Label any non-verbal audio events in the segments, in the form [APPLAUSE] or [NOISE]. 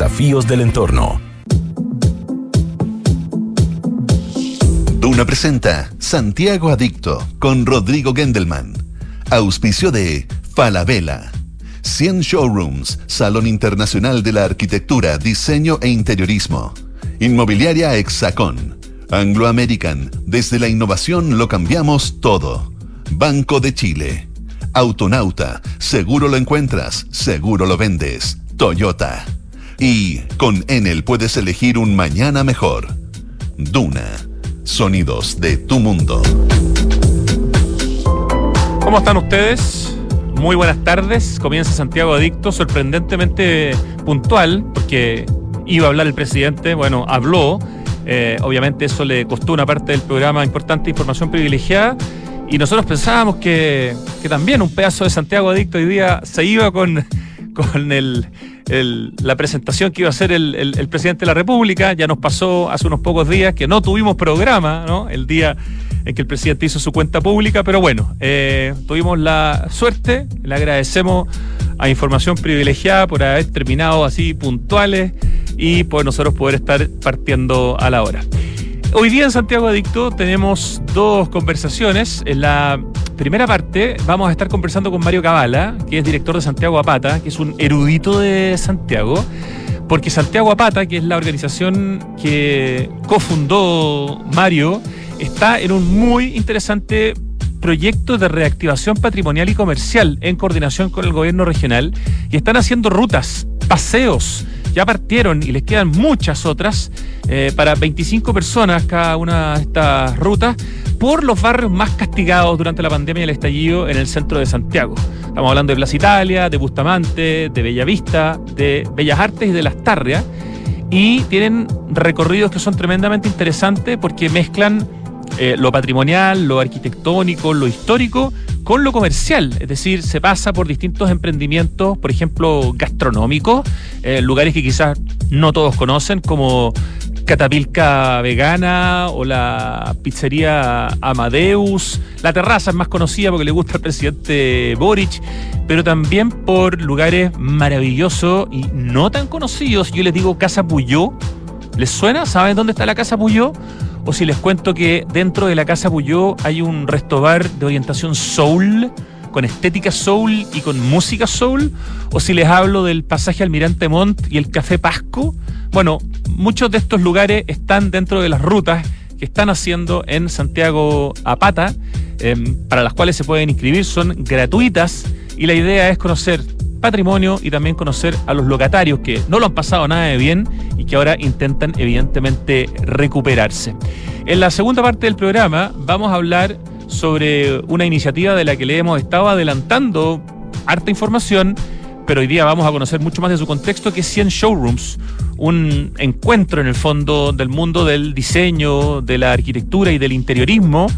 desafíos del entorno. Duna presenta Santiago Adicto con Rodrigo Gendelman. Auspicio de Falabella. 100 Showrooms, Salón Internacional de la Arquitectura, Diseño e Interiorismo. Inmobiliaria Hexacón. Anglo American, desde la innovación lo cambiamos todo. Banco de Chile. Autonauta, seguro lo encuentras, seguro lo vendes. Toyota. Y con Enel puedes elegir un mañana mejor. Duna. Sonidos de tu mundo. ¿Cómo están ustedes? Muy buenas tardes. Comienza Santiago Adicto, sorprendentemente puntual, porque iba a hablar el presidente, bueno, habló. Eh, obviamente eso le costó una parte del programa importante, información privilegiada. Y nosotros pensábamos que, que también un pedazo de Santiago Adicto hoy día se iba con, con la presentación que iba a hacer el, presidente de la República. Ya nos pasó hace unos pocos días que no tuvimos programa, ¿no? El día en que el presidente hizo su cuenta pública, pero bueno, eh, tuvimos la suerte, le agradecemos a Información Privilegiada por haber terminado así puntuales y por nosotros poder estar partiendo a la hora. Hoy día en Santiago Adicto tenemos dos conversaciones. En la primera parte vamos a estar conversando con Mario Cabala, que es director de Santiago Apata, que es un erudito de Santiago, porque Santiago Apata, que es la organización que cofundó Mario, está en un muy interesante proyecto de reactivación patrimonial y comercial en coordinación con el gobierno regional y están haciendo rutas, paseos ya partieron y les quedan muchas otras eh, para 25 personas cada una de estas rutas por los barrios más castigados durante la pandemia y el estallido en el centro de Santiago. Estamos hablando de Plaza Italia, de Bustamante, de Bellavista, de Bellas Artes y de Las Tarrias. Y tienen recorridos que son tremendamente interesantes porque mezclan eh, lo patrimonial, lo arquitectónico, lo histórico con lo comercial, es decir, se pasa por distintos emprendimientos, por ejemplo, gastronómicos, eh, lugares que quizás no todos conocen, como Catapilca Vegana o la pizzería Amadeus. La terraza es más conocida porque le gusta al presidente Boric, pero también por lugares maravillosos y no tan conocidos. Yo les digo Casa Puyó. ¿Les suena? ¿Saben dónde está la Casa Puyó? O si les cuento que dentro de la Casa Puyó hay un restobar de orientación soul, con estética soul y con música soul, o si les hablo del pasaje Almirante Montt y el Café Pasco. Bueno, muchos de estos lugares están dentro de las rutas que están haciendo en Santiago Apata, em, para las cuales se pueden inscribir, son gratuitas y la idea es conocer patrimonio y también conocer a los locatarios que no lo han pasado nada de bien y que ahora intentan evidentemente recuperarse. En la segunda parte del programa vamos a hablar sobre una iniciativa de la que le hemos estado adelantando harta información, pero hoy día vamos a conocer mucho más de su contexto, que es 100 Showrooms, un encuentro en el fondo del mundo del diseño, de la arquitectura y del interiorismo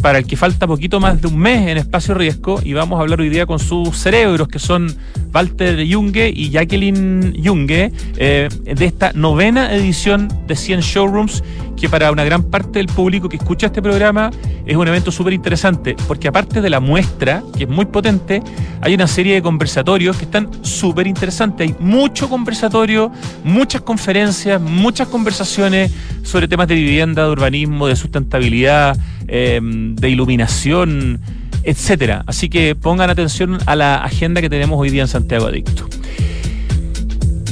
para el que falta poquito más de un mes en Espacio Riesgo y vamos a hablar hoy día con sus cerebros que son Walter Junge y Jacqueline Junge eh, de esta novena edición de 100 Showrooms que para una gran parte del público que escucha este programa es un evento súper interesante porque aparte de la muestra que es muy potente hay una serie de conversatorios que están súper interesantes hay mucho conversatorio muchas conferencias muchas conversaciones sobre temas de vivienda de urbanismo de sustentabilidad eh, de iluminación, etcétera. Así que pongan atención a la agenda que tenemos hoy día en Santiago Adicto.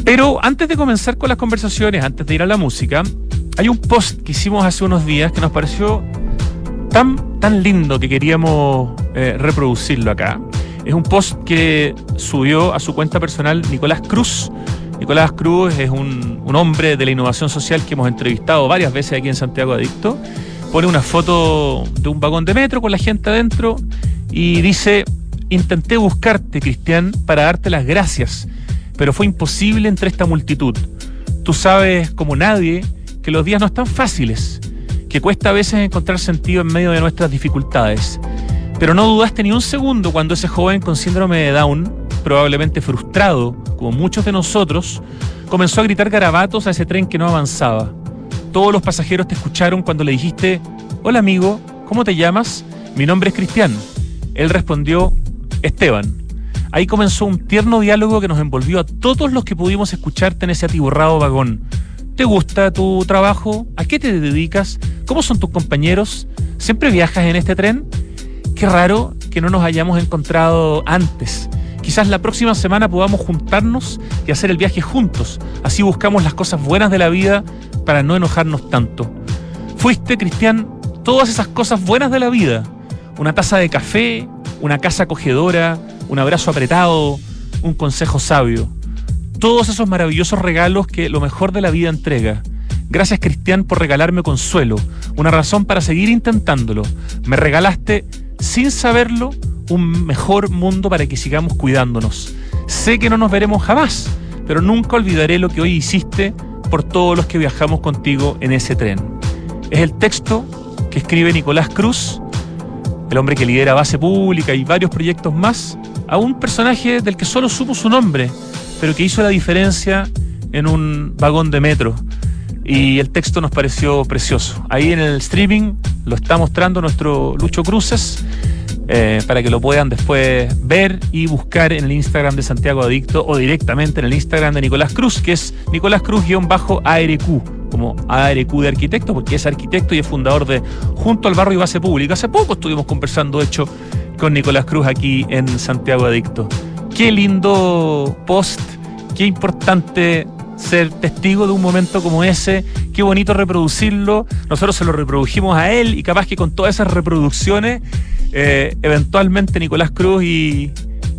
Pero antes de comenzar con las conversaciones, antes de ir a la música, hay un post que hicimos hace unos días que nos pareció tan, tan lindo que queríamos eh, reproducirlo acá. Es un post que subió a su cuenta personal Nicolás Cruz. Nicolás Cruz es un, un hombre de la innovación social que hemos entrevistado varias veces aquí en Santiago Adicto pone una foto de un vagón de metro con la gente adentro y dice, intenté buscarte, Cristian, para darte las gracias, pero fue imposible entre esta multitud. Tú sabes como nadie que los días no están fáciles, que cuesta a veces encontrar sentido en medio de nuestras dificultades. Pero no dudaste ni un segundo cuando ese joven con síndrome de Down, probablemente frustrado, como muchos de nosotros, comenzó a gritar garabatos a ese tren que no avanzaba todos los pasajeros te escucharon cuando le dijiste, hola amigo, ¿cómo te llamas? Mi nombre es Cristian. Él respondió, Esteban. Ahí comenzó un tierno diálogo que nos envolvió a todos los que pudimos escucharte en ese atiborrado vagón. ¿Te gusta tu trabajo? ¿A qué te dedicas? ¿Cómo son tus compañeros? ¿Siempre viajas en este tren? Qué raro que no nos hayamos encontrado antes. Quizás la próxima semana podamos juntarnos y hacer el viaje juntos. Así buscamos las cosas buenas de la vida para no enojarnos tanto. Fuiste, Cristian, todas esas cosas buenas de la vida. Una taza de café, una casa acogedora, un abrazo apretado, un consejo sabio. Todos esos maravillosos regalos que lo mejor de la vida entrega. Gracias Cristian por regalarme consuelo, una razón para seguir intentándolo. Me regalaste, sin saberlo, un mejor mundo para que sigamos cuidándonos. Sé que no nos veremos jamás, pero nunca olvidaré lo que hoy hiciste por todos los que viajamos contigo en ese tren. Es el texto que escribe Nicolás Cruz, el hombre que lidera Base Pública y varios proyectos más, a un personaje del que solo supo su nombre, pero que hizo la diferencia en un vagón de metro. Y el texto nos pareció precioso. Ahí en el streaming lo está mostrando nuestro Lucho Cruces. Eh, para que lo puedan después ver y buscar en el Instagram de Santiago Adicto o directamente en el Instagram de Nicolás Cruz, que es Nicolás Cruz-ARQ, como ARQ de arquitecto, porque es arquitecto y es fundador de Junto al Barrio y Base Pública. Hace poco estuvimos conversando, de hecho, con Nicolás Cruz aquí en Santiago Adicto. Qué lindo post, qué importante ser testigo de un momento como ese, qué bonito reproducirlo. Nosotros se lo reprodujimos a él y capaz que con todas esas reproducciones eh, eventualmente Nicolás Cruz y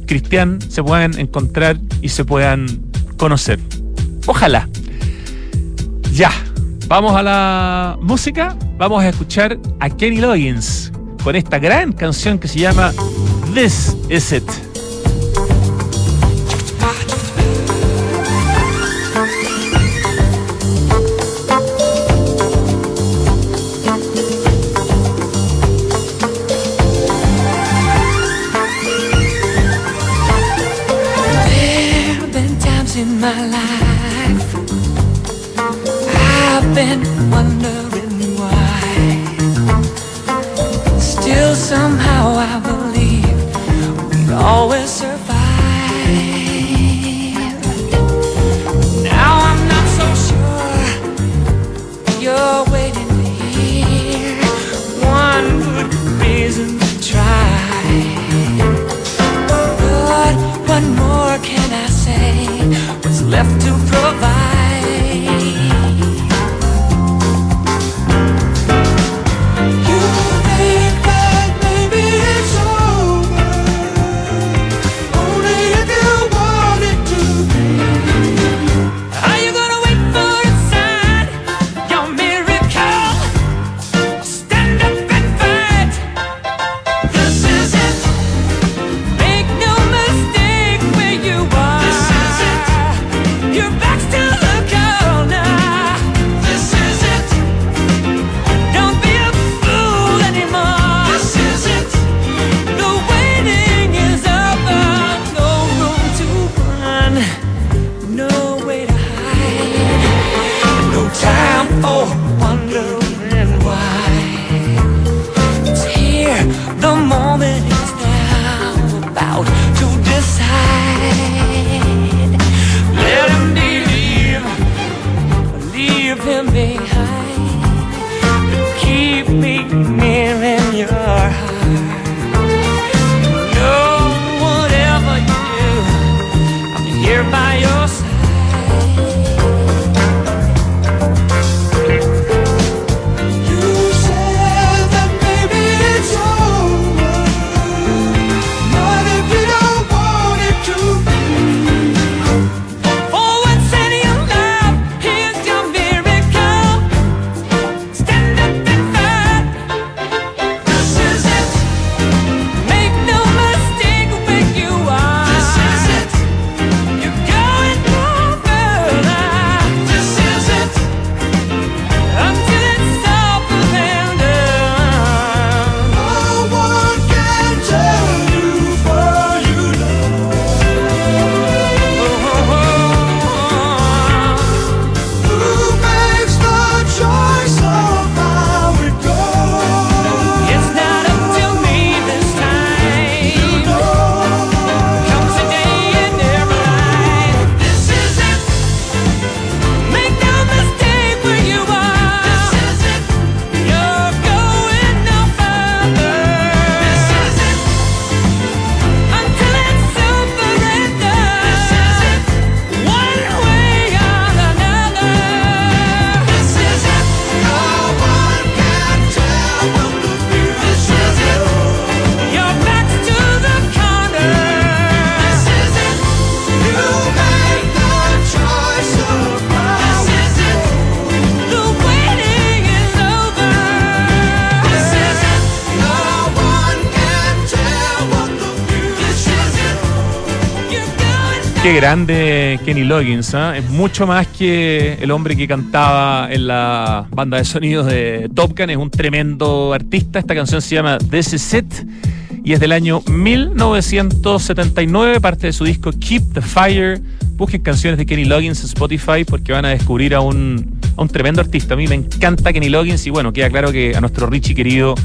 Cristian se puedan encontrar y se puedan conocer. Ojalá. Ya, vamos a la música. Vamos a escuchar a Kenny Loggins con esta gran canción que se llama This Is It. Grande Kenny Loggins, ¿ah? es mucho más que el hombre que cantaba en la banda de sonidos de Top Gun, es un tremendo artista. Esta canción se llama This Is It y es del año 1979, parte de su disco Keep the Fire. Busquen canciones de Kenny Loggins en Spotify porque van a descubrir a un, a un tremendo artista. A mí me encanta Kenny Loggins y bueno, queda claro que a nuestro Richie querido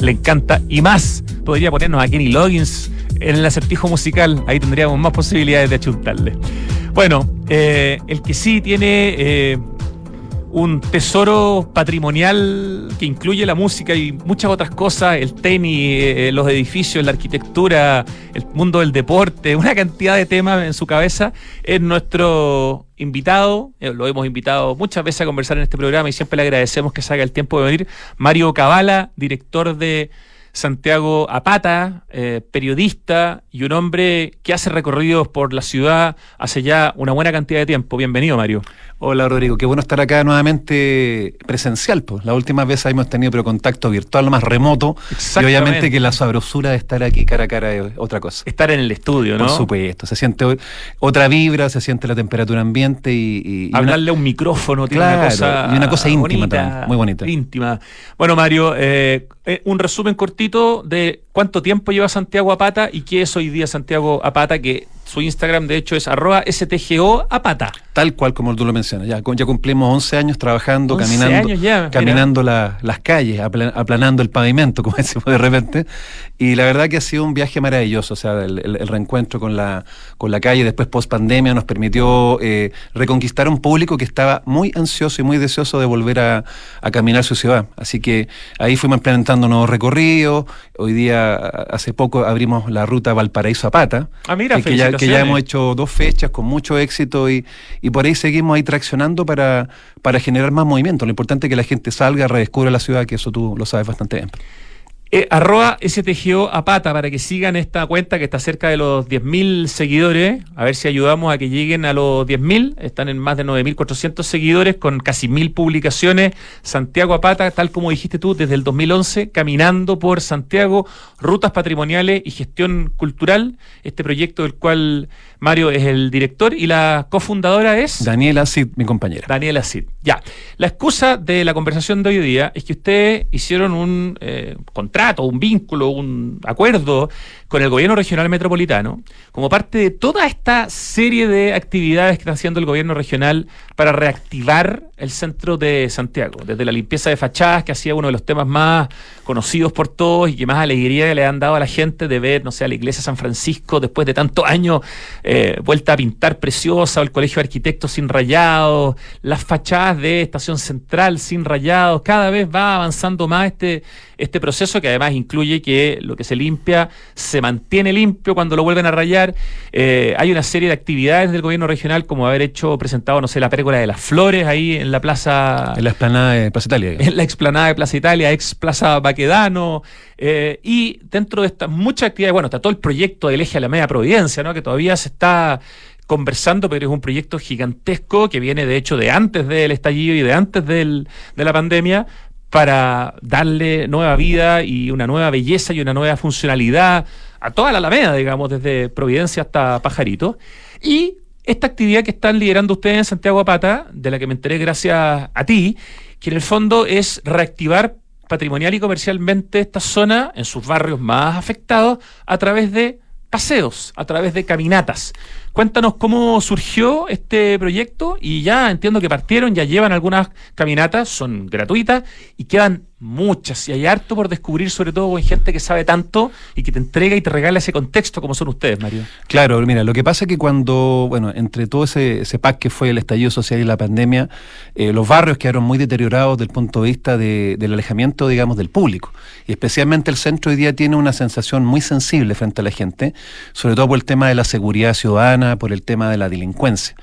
le encanta y más. Podría ponernos a Kenny Loggins en el acertijo musical, ahí tendríamos más posibilidades de achuntarle. Bueno, eh, el que sí tiene eh, un tesoro patrimonial que incluye la música y muchas otras cosas, el tenis, eh, los edificios, la arquitectura, el mundo del deporte, una cantidad de temas en su cabeza, es nuestro invitado, lo hemos invitado muchas veces a conversar en este programa y siempre le agradecemos que salga el tiempo de venir, Mario Cabala, director de Santiago Apata, eh, periodista y un hombre que hace recorridos por la ciudad hace ya una buena cantidad de tiempo. Bienvenido, Mario. Hola, Rodrigo. Qué bueno estar acá nuevamente presencial. Pues. La última vez hemos tenido pero contacto virtual más remoto. Y obviamente que la sabrosura de estar aquí cara a cara es otra cosa. Estar en el estudio, ¿no? Por supuesto. Se siente otra vibra, se siente la temperatura ambiente y... Hablarle a un micrófono, tiene una cosa... Y una cosa íntima también, muy bonita. Íntima. Bueno, Mario, eh, eh, un resumen cortito de cuánto tiempo lleva Santiago Apata y qué es hoy día Santiago Apata, que su Instagram, de hecho, es arroba STGO Apata. Tal cual como tú lo mencionas. Ya, ya cumplimos 11 años trabajando, caminando, caminando las calles, aplanando el pavimento, como [LAUGHS] decimos de repente. Y la verdad que ha sido un viaje maravilloso. O sea, el, reencuentro con la, con la calle después post pandemia nos permitió eh, reconquistar un público que estaba muy ansioso y muy deseoso de volver a, caminar su ciudad. Así que ahí fuimos implementando nuevos recorridos. Hoy día, hace poco, abrimos la ruta Valparaíso-Apata. Ah, mira, que ya, que ya hemos hecho dos fechas con mucho éxito y, y por ahí seguimos ahí traccionando para, para generar más movimiento. Lo importante es que la gente salga, redescubra la ciudad, que eso tú lo sabes bastante bien. Eh, arroba STGO a pata para que sigan esta cuenta que está cerca de los 10.000 seguidores. A ver si ayudamos a que lleguen a los 10.000. Están en más de 9.400 seguidores con casi mil publicaciones. Santiago a pata, tal como dijiste tú, desde el 2011, caminando por Santiago, rutas patrimoniales y gestión cultural. Este proyecto del cual Mario es el director y la cofundadora es... Daniela Cid, mi compañera. Daniela Cid. Ya. La excusa de la conversación de hoy día es que ustedes hicieron un eh, contrato, un vínculo, un acuerdo con el gobierno regional metropolitano como parte de toda esta serie de actividades que está haciendo el gobierno regional para reactivar el centro de Santiago. Desde la limpieza de fachadas, que hacía uno de los temas más conocidos por todos y que más alegría le han dado a la gente de ver, no sé, a la iglesia de San Francisco después de tantos años eh, vuelta a pintar preciosa, o el colegio de arquitectos sin rayados, las fachadas de Estación Central sin rayados, cada vez va avanzando más este, este proceso que además incluye que lo que se limpia se mantiene limpio cuando lo vuelven a rayar. Eh, hay una serie de actividades del gobierno regional como haber hecho, presentado, no sé, la pérgola de las flores ahí en la plaza... En la explanada de Plaza Italia. En la explanada de Plaza Italia, ex Plaza Baquedano. Eh, y dentro de estas muchas actividades, bueno, está todo el proyecto del eje a la media Providencia, ¿no? que todavía se está conversando, pero es un proyecto gigantesco que viene de hecho de antes del estallido y de antes del, de la pandemia para darle nueva vida y una nueva belleza y una nueva funcionalidad a toda la Alameda, digamos, desde Providencia hasta Pajarito. Y esta actividad que están liderando ustedes en Santiago Apata, de la que me enteré gracias a ti, que en el fondo es reactivar patrimonial y comercialmente esta zona en sus barrios más afectados a través de paseos, a través de caminatas. Cuéntanos cómo surgió este proyecto y ya entiendo que partieron, ya llevan algunas caminatas, son gratuitas y quedan muchas y hay harto por descubrir, sobre todo con gente que sabe tanto y que te entrega y te regala ese contexto como son ustedes, Mario. Claro, mira, lo que pasa es que cuando, bueno, entre todo ese, ese pack que fue el estallido social y la pandemia, eh, los barrios quedaron muy deteriorados desde el punto de vista del alejamiento, digamos, del público. Y especialmente el centro hoy día tiene una sensación muy sensible frente a la gente, sobre todo por el tema de la seguridad ciudadana, por el tema de la delincuencia.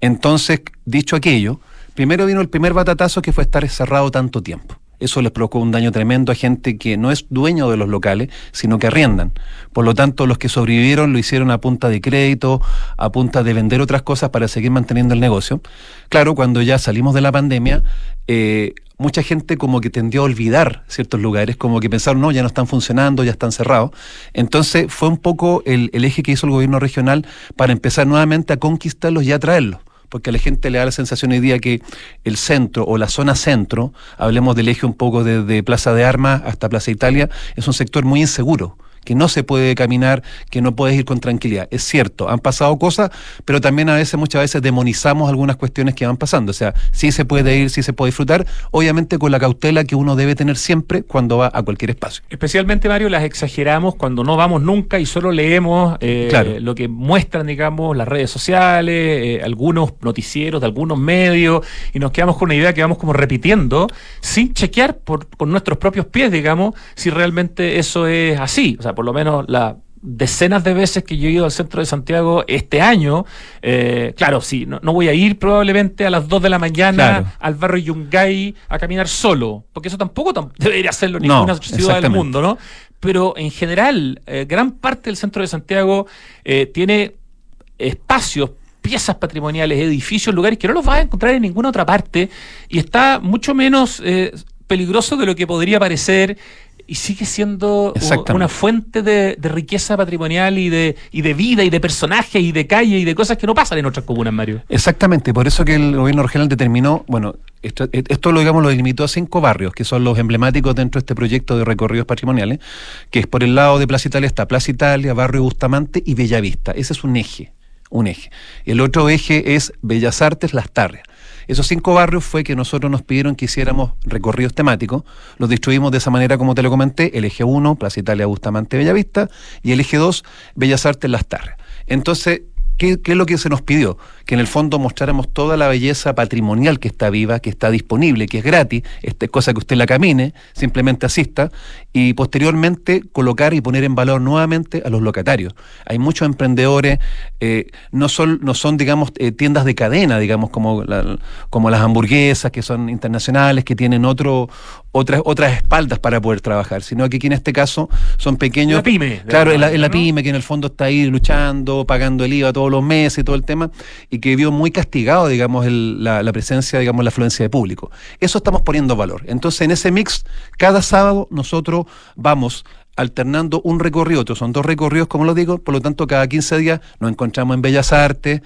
Entonces, dicho aquello, primero vino el primer batatazo que fue estar cerrado tanto tiempo. Eso les provocó un daño tremendo a gente que no es dueño de los locales, sino que arriendan. Por lo tanto, los que sobrevivieron lo hicieron a punta de crédito, a punta de vender otras cosas para seguir manteniendo el negocio. Claro, cuando ya salimos de la pandemia, eh, mucha gente como que tendió a olvidar ciertos lugares, como que pensaron, no, ya no están funcionando, ya están cerrados. Entonces fue un poco el, el eje que hizo el gobierno regional para empezar nuevamente a conquistarlos y a traerlos porque a la gente le da la sensación hoy día que el centro o la zona centro, hablemos del eje un poco desde Plaza de Armas hasta Plaza Italia, es un sector muy inseguro que no se puede caminar, que no puedes ir con tranquilidad. Es cierto, han pasado cosas, pero también a veces, muchas veces demonizamos algunas cuestiones que van pasando. O sea, sí se puede ir, sí se puede disfrutar, obviamente con la cautela que uno debe tener siempre cuando va a cualquier espacio. Especialmente, Mario, las exageramos cuando no vamos nunca y solo leemos eh, lo que muestran, digamos, las redes sociales, eh, algunos noticieros de algunos medios, y nos quedamos con una idea que vamos como repitiendo, sin chequear por, con nuestros propios pies, digamos, si realmente eso es así. O sea, por lo menos las decenas de veces que yo he ido al centro de Santiago este año, eh, claro, sí, no, voy a ir probablemente a las 2 de la mañana al barrio Yungay a caminar solo, porque eso tampoco debería hacerlo ninguna ciudad del mundo, ¿no? Pero en general, eh, gran parte del centro de Santiago eh, tiene espacios piezas patrimoniales, edificios, lugares que no los vas a encontrar en ninguna otra parte y está mucho menos peligroso de lo que podría parecer y sigue siendo una fuente de, riqueza patrimonial y de, y de vida y de personajes y de calle y de cosas que no pasan en otras comunas, Mario. Exactamente, por eso que el gobierno regional determinó, bueno, esto, esto lo digamos lo delimitó a cinco barrios, que son los emblemáticos dentro de este proyecto de recorridos patrimoniales, que es por el lado de Plaza Italia está Plaza Italia, Barrio Bustamante y Bellavista. Ese es un eje, un eje. El otro eje es Bellas Artes, Las Tarrias. Esos cinco barrios fue que nosotros nos pidieron que hiciéramos recorridos temáticos. Los distribuimos de esa manera, como te lo comenté, el eje 1, Plaza Italia, Bustamante, Bellavista, y el eje 2, Bellas Artes, Las Tarres. Entonces, ¿Qué, es lo que se nos pidió? Que en el fondo mostráramos toda la belleza patrimonial que está viva, que está disponible, que es gratis, esta es cosa que usted la camine, simplemente asista, y posteriormente colocar y poner en valor nuevamente a los locatarios. Hay muchos emprendedores, eh, no, son, no son, digamos, eh, tiendas de cadena, digamos, como, como las hamburguesas, que son internacionales, que tienen otro, otras, otras espaldas para poder trabajar, sino que aquí en este caso son pequeños... La pyme. Claro, en la, pyme, que en el fondo está ahí luchando, pagando el IVA, todo los meses y todo el tema, y que vio muy castigado, digamos, la, presencia, digamos, la afluencia de público. Eso estamos poniendo valor. Entonces, en ese mix, cada sábado nosotros vamos alternando un recorrido, otro son dos recorridos, como lo digo, por lo tanto, cada 15 días nos encontramos en Bellas Artes,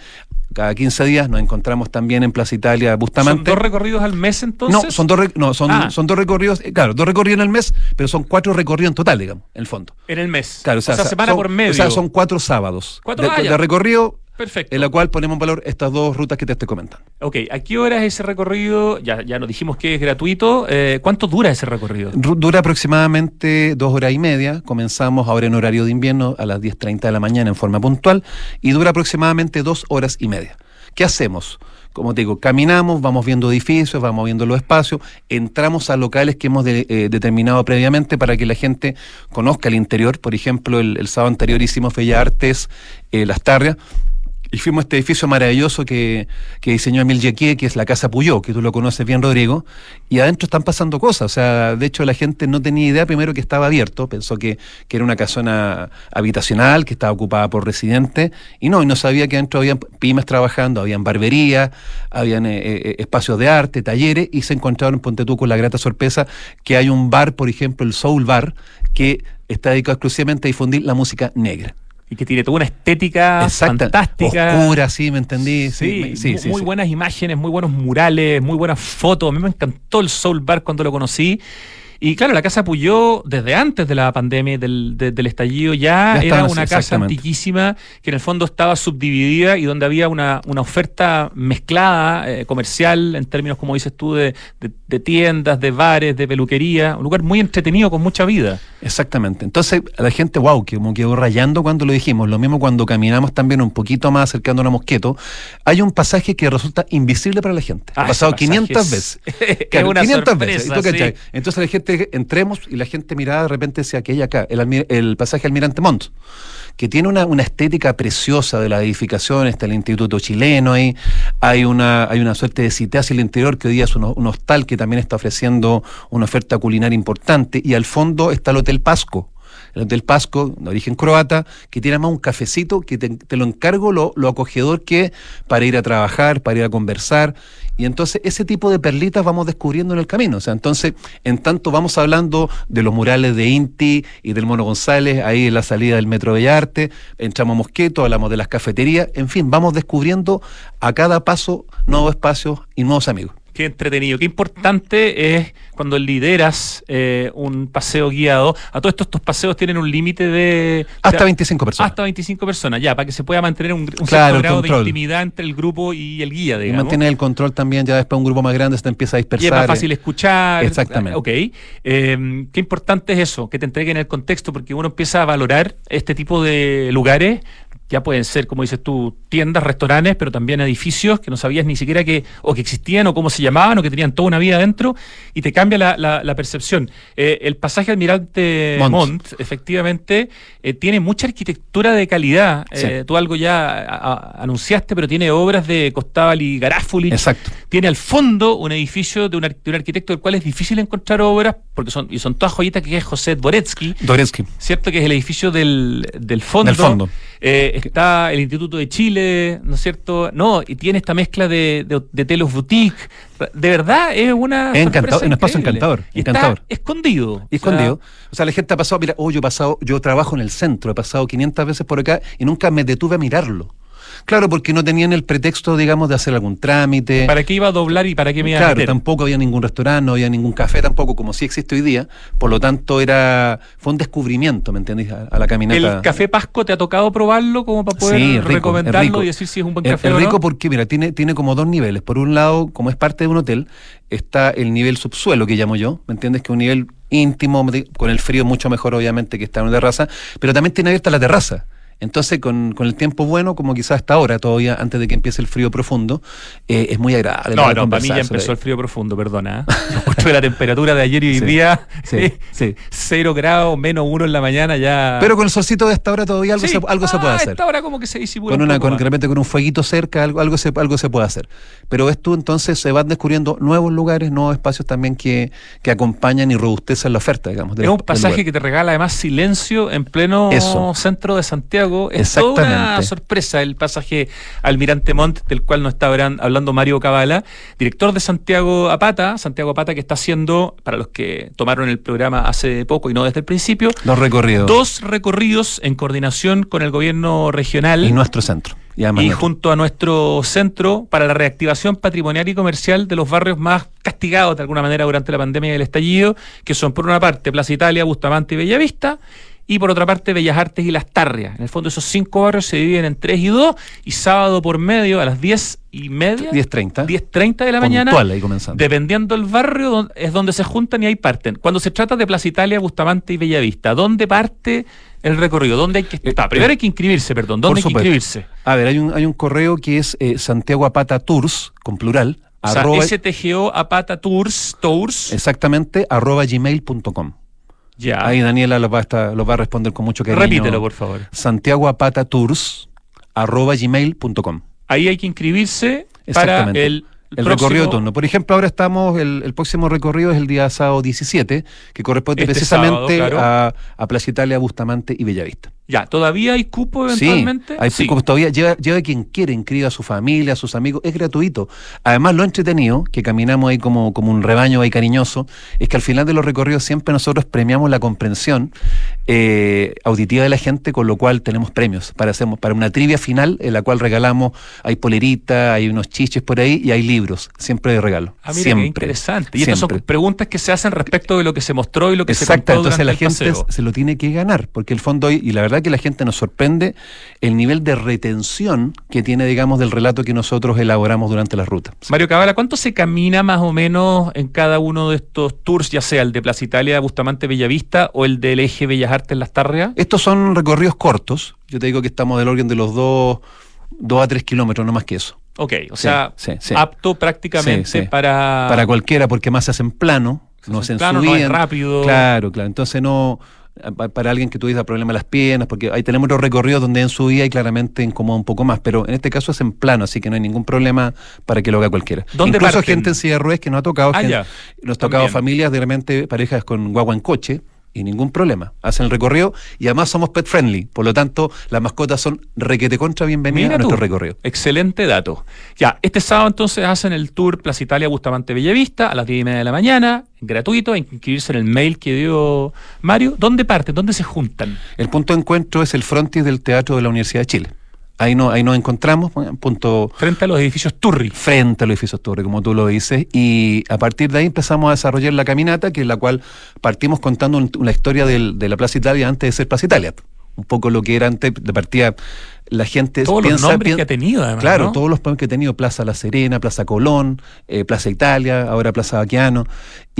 cada 15 días nos encontramos también en Plaza Italia, Bustamante. ¿Son dos recorridos al mes entonces? No, son dos, no, son, ah. son dos recorridos, eh, claro, dos recorridos en el mes, pero son cuatro recorridos en total, digamos, en el fondo. En el mes. Claro, o sea, semana por medio. O sea, son cuatro sábados. Cuatro de, de recorrido Perfecto. En la cual ponemos en valor estas dos rutas que te estoy comentando. Ok, ¿a qué hora es ese recorrido? Ya, ya nos dijimos que es gratuito. Eh, ¿Cuánto dura ese recorrido? Dura aproximadamente dos horas y media. Comenzamos ahora en horario de invierno a las 10.30 de la mañana en forma puntual y dura aproximadamente dos horas y media. ¿Qué hacemos? Como te digo, caminamos, vamos viendo edificios, vamos viendo los espacios, entramos a locales que hemos eh, determinado previamente para que la gente conozca el interior. Por ejemplo, el, sábado anterior hicimos Bella Artes, eh, Las Tarrias, y fuimos este edificio maravilloso que, que diseñó Emil Jequier, que es la Casa Puyó, que tú lo conoces bien, Rodrigo, y adentro están pasando cosas. O sea, de hecho la gente no tenía idea primero que estaba abierto, pensó que, que era una casona habitacional, que estaba ocupada por residentes, y no, y no sabía que adentro habían pymes trabajando, habían barberías, habían eh, eh, espacios de arte, talleres, y se encontraron en Ponte con la grata sorpresa que hay un bar, por ejemplo, el Soul Bar, que está dedicado exclusivamente a difundir la música negra y que tiene toda una estética fantástica. Oscura, sí, me entendí. Sí, sí, sí muy, buenas imágenes, muy buenos murales, muy buenas fotos. A mí me encantó el Soul Bar cuando lo conocí. Y claro, la casa Puyó, desde antes de la pandemia, del, del estallido, ya, era una casa antiquísima que en el fondo estaba subdividida y donde había una, una oferta mezclada, eh, comercial, en términos, como dices tú, de, de, tiendas, de bares, de peluquería. Un lugar muy entretenido, con mucha vida. Exactamente. Entonces, a la gente, wow, que como quedó rayando cuando lo dijimos. Lo mismo cuando caminamos también un poquito más acercándonos a Mosqueto. Hay un pasaje que resulta invisible para la gente. ha ah, pasado 500 veces. [LAUGHS] Claro, 500 veces. Entonces la gente entremos y la gente miraba de repente hacia aquella acá, el, el pasaje Almirante Montt, que tiene una, estética preciosa de la edificación, está el Instituto Chileno ahí, hay una, hay una suerte de cité hacia el interior que hoy día es un, un hostal que también está ofreciendo una oferta culinaria importante y al fondo está el Hotel Pasco el Hotel Pasco, de origen croata, que tiene más un cafecito que te, lo encargo lo, lo acogedor que es para ir a trabajar, para ir a conversar. Y entonces ese tipo de perlitas vamos descubriendo en el camino. O sea, entonces, en tanto vamos hablando de los murales de Inti y del Mono González, ahí en la salida del Metro Bellarte, entramos a Mosqueto, hablamos de las cafeterías, en fin, vamos descubriendo a cada paso nuevos espacios y nuevos amigos. Qué entretenido, qué importante es cuando lideras eh, un paseo guiado. A todos estos, paseos tienen un límite de... Hasta 25 personas. Hasta 25 personas, ya, para que se pueda mantener un, cierto grado de intimidad entre el grupo y el guía, digamos. Y mantiene el control también, ya después un grupo más grande se te empieza a dispersar. Y es más fácil escuchar. Exactamente. Ok. Em, qué importante es eso, que te entreguen el contexto, porque uno empieza a valorar este tipo de lugares ya pueden ser, como dices tú, tiendas, restaurantes, pero también edificios que no sabías ni siquiera que, o que existían, o cómo se llamaban, o que tenían toda una vida adentro, y te cambia la, percepción. Eh, el pasaje Almirante Montt, efectivamente, eh, tiene mucha arquitectura de calidad. Eh, tú algo ya anunciaste, pero tiene obras de Costabal y Garáfuli. Exacto. Tiene al fondo un edificio de un, arquitecto del cual es difícil encontrar obras, porque son, y son todas joyitas que es José Dvoretsky. Dvoretsky. ¿Cierto? Que es el edificio del, del fondo. Del fondo está el Instituto de Chile, ¿no es cierto? No, y tiene esta mezcla de, de, telos boutique. De verdad, es una. Es encantador, un espacio encantador. Y encantador. Está escondido. Y escondido. O sea, la gente ha pasado, mira, oh, yo he pasado, yo trabajo en el centro, he pasado 500 veces por acá y nunca me detuve a mirarlo. Claro, porque no tenían el pretexto, digamos, de hacer algún trámite. ¿Para qué iba a doblar y para qué me iba claro, a Claro, tampoco había ningún restaurante, no había ningún café tampoco, como sí existe hoy día. Por lo tanto, era fue un descubrimiento, ¿me entendés? A, la caminata. ¿El café Pasco te ha tocado probarlo como para poder recomendarlo y decir si es un buen café es, es rico porque, mira, tiene, tiene como dos niveles. Por un lado, como es parte de un hotel, está el nivel subsuelo, que llamo yo, ¿me entiendes? Que es un nivel íntimo, con el frío mucho mejor, obviamente, que está en una terraza, pero también tiene abierta la terraza. Entonces, con, con, el tiempo bueno, como quizás hasta ahora, todavía antes de que empiece el frío profundo, eh, es muy agradable. No, no, para mí ya empezó el frío profundo, perdona. ¿eh? [LAUGHS] [LAUGHS] la temperatura de ayer y hoy día, sí, [LAUGHS] sí. cero grados, menos uno en la mañana ya. Pero con el solcito de esta hora todavía algo, se, algo se puede ah, hacer. esta hora como que se disimula. Con, una, con, de repente con un fueguito cerca, algo, algo, se, algo se puede hacer. Pero esto entonces se van descubriendo nuevos lugares, nuevos espacios también que, que acompañan y robustecen la oferta, digamos. es un pasaje que te regala además silencio en pleno centro de Santiago. Es una sorpresa el pasaje Almirante Montt, del cual nos está hablando Mario Cabala, director de Santiago Apata, Santiago Apata que está haciendo, para los que tomaron el programa hace poco y no desde el principio, dos recorridos. Dos recorridos en coordinación con el gobierno regional. Y nuestro centro. Y, junto a nuestro centro para la reactivación patrimonial y comercial de los barrios más castigados de alguna manera durante la pandemia y el estallido, que son por una parte Plaza Italia, Bustamante y Bellavista, y por otra parte Bellas Artes y Las Tarrias. En el fondo esos cinco barrios se dividen en tres y dos y sábado por medio a las diez y media. 10.30. 10.30 de la mañana. Ahí dependiendo del barrio es donde se juntan y ahí parten. Cuando se trata de Plaza Italia, Bustamante y Bellavista, ¿dónde parte el recorrido? ¿Dónde hay que estar? Primero hay que inscribirse, perdón. ¿Dónde hay que inscribirse? A ver, hay un, hay un correo que es eh, Santiago Apata Tours, con plural. O arroba, STGO Apata Tours, Tours. Exactamente, arroba gmail.com. Ahí Daniela lo va, a va a responder con mucho cariño. Repítelo, por favor. Santiago Apata Tours, arroba gmail.com. Ahí hay que inscribirse para el el recorrido de turno. Por ejemplo, ahora estamos, el, próximo recorrido es el día sábado 17, que corresponde este precisamente a, a Plaza Italia, Bustamante y Bellavista. Ya, ¿todavía hay cupo eventualmente? Sí, hay sí. todavía. Lleva, lleva quien quiere, inscriba a su familia, a sus amigos, es gratuito. Además, lo entretenido, que caminamos ahí como, como un rebaño ahí cariñoso, es que al final de los recorridos siempre nosotros premiamos la comprensión eh, auditiva de la gente, con lo cual tenemos premios para, hacemos, para una trivia final en la cual regalamos, hay polerita, hay unos chiches por ahí y hay libros, siempre de regalo. Ah, mira, siempre. interesante. Y estas son preguntas que se hacen respecto de lo que se mostró y lo que se contó entonces la gente se lo tiene que ganar, porque el fondo, y la verdad que la gente nos sorprende el nivel de retención que tiene, digamos, del relato que nosotros elaboramos durante la ruta. Mario Cabala, ¿cuánto se camina más o menos en cada uno de estos tours, ya sea el de Plaza Italia, Bustamante, Bellavista o el del eje Bellas Artes, Las Tarrias? Estos son recorridos cortos. Yo te digo que estamos del orden de los dos, dos a tres kilómetros, no más que eso. Ok, o sea, apto prácticamente para... Para cualquiera, porque más se hacen plano, no se plano, no es rápido. Claro, claro. Entonces no para alguien que tuviera problemas las piernas, porque ahí tenemos otros recorridos donde en su día y claramente incomoda un poco más, pero en este caso es en plano, así que no hay ningún problema para que lo haga cualquiera. ¿Dónde Incluso gente en silla de ruedas que no ha tocado, ah, nos ha tocado familias, de repente parejas con guagua en coche, y ningún problema. Hacen el recorrido y además somos pet friendly. Por lo tanto, las mascotas son requete contra bienvenidas Mira a nuestro tú. recorrido. Excelente dato. Ya, este sábado entonces hacen el tour Plaza Italia Bustamante Bellavista a las 10 y media de la mañana, gratuito, hay que inscribirse en el mail que dio Mario. ¿Dónde parten? ¿Dónde se juntan? El punto de encuentro es el frontis del Teatro de la Universidad de Chile. Ahí, no, ahí nos encontramos, bueno, punto Frente a los edificios Turri. frente al edificio Torre, como tú lo dices, y a partir de ahí empezamos a desarrollar la caminata, que es la cual partimos contando un- la historia del- de la Plaza Italia antes de ser Plaza Italia. Un poco lo que era antes, de partida, la gente Todos los nombres que ha tenido, además. Claro, ¿no? todos los premios que ha tenido Plaza La Serena, Plaza Colón, eh, Plaza Italia, ahora Plaza Baquiano.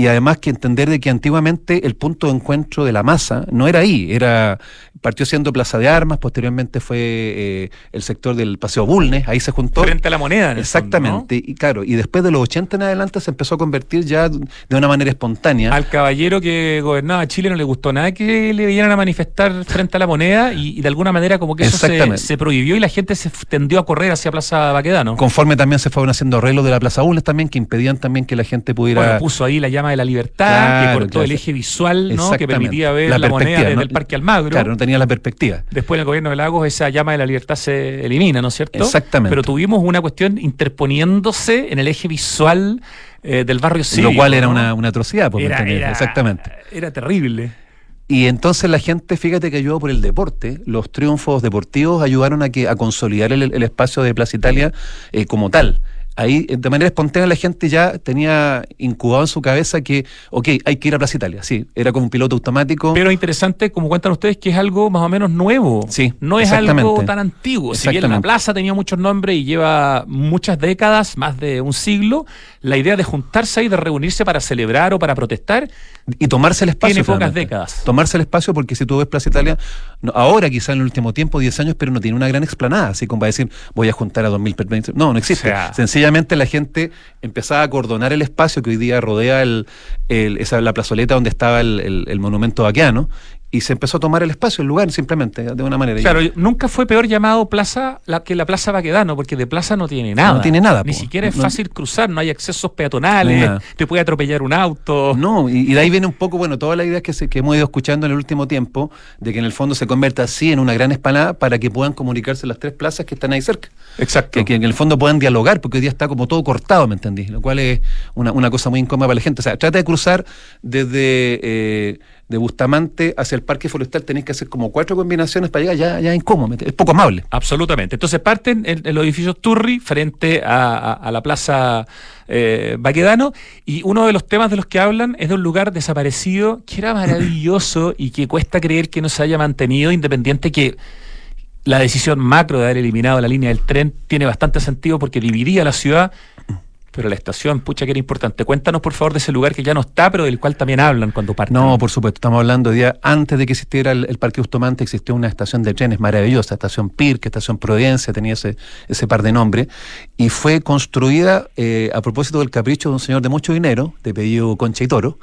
Y además que entender de que antiguamente el punto de encuentro de la masa no era ahí, era partió siendo Plaza de Armas, posteriormente fue eh, el sector del Paseo Bulnes, ahí se juntó. Frente a la moneda. en Exactamente, y claro, y después de los 80 en adelante se empezó a convertir ya de una manera espontánea. Al caballero que gobernaba Chile no le gustó nada que le vinieran a manifestar frente a la moneda y, y de alguna manera como que eso se, prohibió y la gente se tendió a correr hacia Plaza Baquedano. Conforme también se fueron haciendo arreglos de la Plaza Bulnes también, que impedían también que la gente pudiera... Bueno, puso ahí la llama de la libertad, Claro, que cortó claro. el eje visual, ¿no? Que permitía ver La la, moneda desde ¿no? el Parque Almagro. Claro, no tenía la perspectiva. Después en el gobierno de Lagos esa llama de la libertad se elimina, ¿no es cierto? Exactamente. Pero tuvimos una cuestión interponiéndose en el eje visual eh, del barrio cívico. lo cual era ¿no? una, una atrocidad, por Era- mantener- era- Exactamente. Era terrible. Y entonces la gente, fíjate que ayudó por el deporte. Los triunfos deportivos ayudaron a que a consolidar el, el espacio de Plaza Italia eh, como tal. Ahí, de manera espontánea, la gente ya tenía incubado en su cabeza que, ok, hay que ir a Plaza Italia. Sí, era como un piloto automático. Pero interesante, como cuentan ustedes, que es algo más o menos nuevo. Sí, No es algo tan antiguo. Si bien la plaza tenía muchos nombres y lleva muchas décadas, más de un siglo, la idea de juntarse ahí, de reunirse para celebrar o para protestar, y tomarse el espacio. Tiene pocas décadas. Tomarse el espacio porque si tú ves Plaza Italia, no, ahora quizá en el último tiempo, 10 años, pero no tiene una gran explanada, así como para decir, voy a juntar a 2.000 personas. No, no existe. O sea- Sencillamente la gente empezaba a acordonar el espacio que hoy día rodea el, el- esa, la plazoleta donde estaba el, el- monumento vaqueano y se empezó a tomar el espacio, el lugar, simplemente, de una manera. Claro, nunca fue peor llamado plaza la, que la Plaza Baquedano, porque de plaza no tiene nada. No tiene nada, Ni po. siquiera es No- fácil cruzar, no hay accesos No hay peatonales, te puede atropellar un auto. No, y, y de ahí viene un poco, bueno, todas las ideas que, se, que hemos ido escuchando en el último tiempo, de que en el fondo se convierta así en una gran esplanada para que puedan comunicarse las tres plazas que están ahí cerca. Exacto. Que, que en el fondo puedan dialogar, porque hoy día está como todo cortado, ¿me entendí? Lo cual es una, una cosa muy incómoda para la gente. O sea, trata de cruzar desde eh, de Bustamante hacia el Parque Forestal, tenéis que hacer como cuatro combinaciones para llegar, ya, ya incómodo, es poco amable. Absolutamente. Entonces parten en, en los edificios Turri frente a, a- a la plaza eh, Baquedano y uno de los temas de los que hablan es de un lugar desaparecido que era maravilloso y que cuesta creer que no se haya mantenido independiente que la decisión macro de haber eliminado la línea del tren tiene bastante sentido porque dividía la ciudad. Pero la estación, pucha, que era importante. Cuéntanos, por favor, de ese lugar que ya no está, pero del cual también hablan cuando parten. No, por supuesto, estamos hablando de día antes de que existiera el, Parque Bustamante, existió una estación de trenes maravillosa, estación Pirque, estación Providencia, tenía ese, par de nombres, y fue construida eh, a propósito del capricho de un señor de mucho dinero, de apellido Concha y Toro,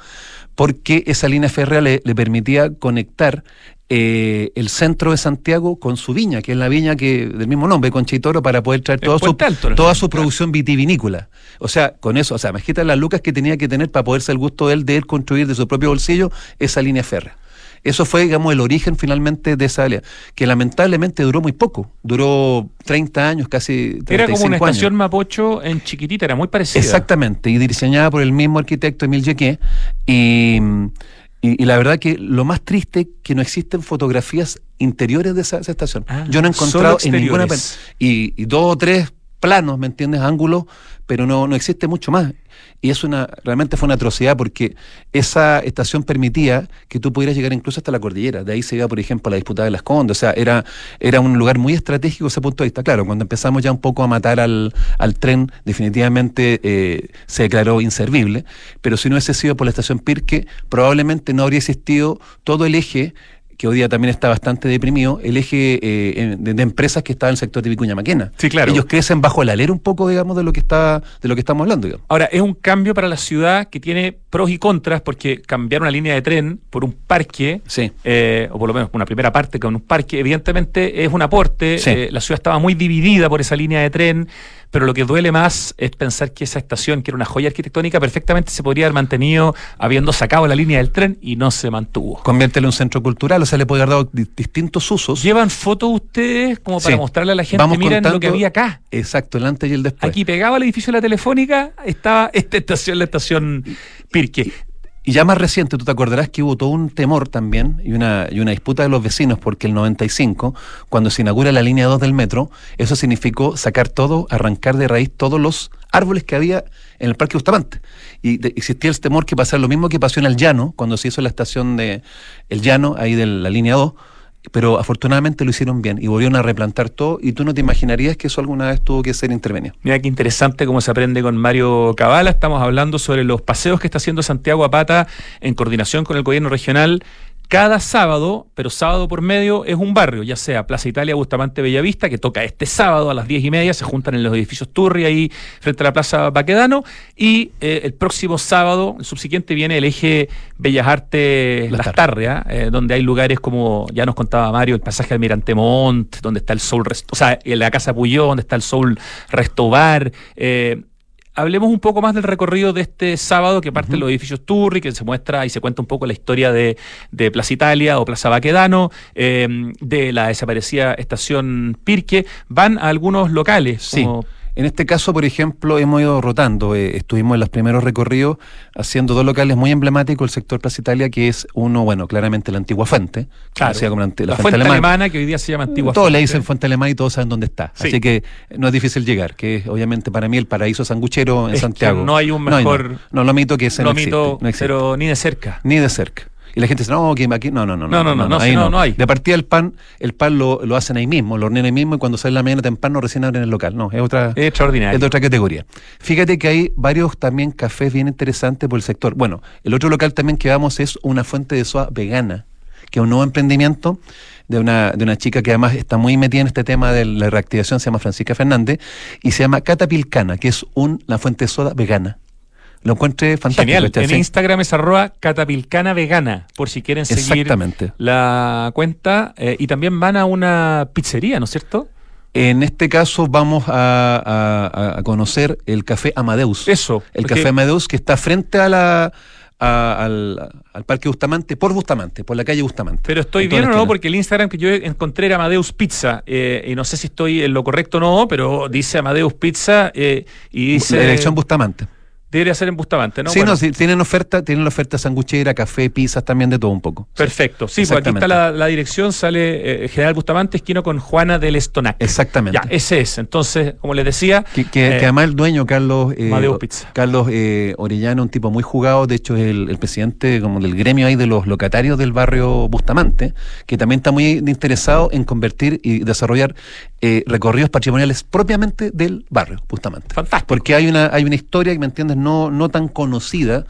porque esa línea férrea le permitía conectar eh, el centro de Santiago con su viña, que es la viña que del mismo nombre, Concha y Toro, para poder traer toda su, Alto, toda su producción vitivinícola. O sea, con eso, o sea, imagínate las lucas que tenía que tener para poderse el gusto de él de él construir de su propio bolsillo esa línea férrea. Eso fue, digamos, el origen finalmente de esa área, que lamentablemente duró muy poco, duró 30 años, casi 35 Era como una años. estación Mapocho en chiquitita, era muy parecida. Exactamente, y diseñada por el mismo arquitecto Emil Jequé. Y, y, y la verdad que lo más triste es que no existen fotografías interiores de esa, esa estación. Ah, Yo no he encontrado en ninguna. Y, y dos o tres planos, ¿me entiendes? Ángulos, pero no, no existe mucho más. Y es una, realmente fue una atrocidad porque esa estación permitía que tú pudieras llegar incluso hasta la cordillera. De ahí se iba, por ejemplo, la disputada de las Condes. O sea, era, era un lugar muy estratégico ese punto de vista. Claro, cuando empezamos ya un poco a matar al, al tren, definitivamente eh, se declaró inservible. Pero si no hubiese sido por la estación Pirque, probablemente no habría existido todo el eje que hoy día también está bastante deprimido, el eje eh, de, de empresas que está en el sector de Vicuña Maquena. Sí, claro. Ellos crecen bajo el alero un poco, digamos, de lo que está, de lo que estamos hablando, digamos. Ahora, es un cambio para la ciudad que tiene pros y contras porque cambiar una línea de tren por un parque, Sí. eh, o por lo menos una primera parte con un parque, evidentemente es un aporte. Sí. Eh, la ciudad estaba muy dividida por esa línea de tren, pero lo que duele más es pensar que esa estación, que era una joya arquitectónica, perfectamente se podría haber mantenido habiendo sacado la línea del tren y no se mantuvo. Conviértelo en un centro cultural, o sea, le puede haber dado distintos usos. ¿Llevan fotos ustedes como para mostrarle a la gente, Vamos miren lo que había acá? Exacto, el antes y el después. Aquí pegado al edificio de la Telefónica estaba esta estación, la estación Pirque. Y ya más reciente, tú te acordarás que hubo todo un temor también y una, y una disputa de los vecinos porque el 95, cuando se inaugura la línea 2 del metro, eso significó sacar todo, arrancar de raíz todos los árboles que había en el Parque Bustamante. Y existía el temor que pasara lo mismo que pasó en el Llano, cuando se hizo la estación de El Llano, ahí de la línea 2, pero afortunadamente lo hicieron bien y volvieron a replantar todo y tú no te imaginarías que eso alguna vez tuvo que ser intervenido. Mira qué interesante cómo se aprende con Mario Cabala. Estamos hablando sobre los paseos que está haciendo Santiago Apata en coordinación con el gobierno regional cada sábado, pero sábado por medio, es un barrio, ya sea Plaza Italia, Bustamante, Bellavista, que toca este sábado a las diez y media, se juntan en los edificios Turri ahí frente a la Plaza Baquedano, y eh, el próximo sábado, el subsiguiente, viene el eje Bellas Artes Las Tarrias, eh, donde hay lugares como, ya nos contaba Mario, el pasaje Almirante Montt, donde está el Soul, o sea, en la Casa Puyó, donde está el Soul Restobar, eh, hablemos un poco más del recorrido de este sábado que parte de los edificios Turri, que se muestra y se cuenta un poco la historia de, Plaza Italia o Plaza Baquedano, em, de la desaparecida estación Pirque. Van a algunos locales. Sí. En este caso, por ejemplo, hemos ido rotando. Eh, estuvimos en los primeros recorridos haciendo dos locales muy emblemáticos del sector Plaza Italia, que es uno, bueno, claramente la antigua fuente. Claro, como la, fuente, alemana. que hoy día se llama antigua todos le dicen fuente alemana y todos saben dónde está. Así que no es difícil llegar, que es obviamente para mí el paraíso sanguchero en Santiago. no hay un mejor. No, lo mito que ese no, mito, Pero ni de cerca. Ni de cerca. Y la gente dice, no, que aquí, no, no, no, no, no, no, no, ahí no, no, hay. De partida el pan, el pan lo, lo, hacen ahí mismo, lo hornean ahí mismo y cuando sale la mañana temprano recién abren el local. No, es otra, es extraordinario. Es de otra categoría. Fíjate que hay varios también cafés bien interesantes por el sector. Bueno, el otro local también que vamos es una fuente de soa vegana, que es un nuevo emprendimiento de una, de una chica que además está muy metida en este tema de la reactivación, se llama Francisca Fernández, y se llama Catapilcana, que es una fuente de soda vegana lo encuentre fantástico. Genial. Este, en Instagram es arroba catapilcana vegana, por si quieren seguir la cuenta. Eh, y también van a una pizzería, ¿no es cierto? En este caso vamos a, conocer el Café Amadeus. Eso. El Café Amadeus que está frente a la... al, Parque Bustamante, por Bustamante, por la calle Bustamante. Pero estoy bien o no, porque el Instagram que yo encontré era Amadeus Pizza, eh, y no sé si estoy en lo correcto o no, pero dice Amadeus Pizza eh, y dice... La dirección Bustamante. Debería ser en Bustamante, ¿no? Sí, no, sí, tienen oferta, tienen la oferta sanguchera, café, pizzas, también de todo un poco. Perfecto. Sí, pues aquí está la, dirección, sale eh, General Bustamante, esquino con Juana del Estonac. Exactamente. Ya, ese es. Entonces, como les decía. Que, que, eh, además el dueño, Carlos, eh, Carlos eh, Orellano, un tipo muy jugado, de hecho es el, presidente como del gremio ahí de los locatarios del barrio Bustamante, que también está muy interesado en convertir y desarrollar recorridos patrimoniales propiamente del barrio, Bustamante. Fantástico. Porque hay una, hay una historia, que me entiendes, no, no tan conocida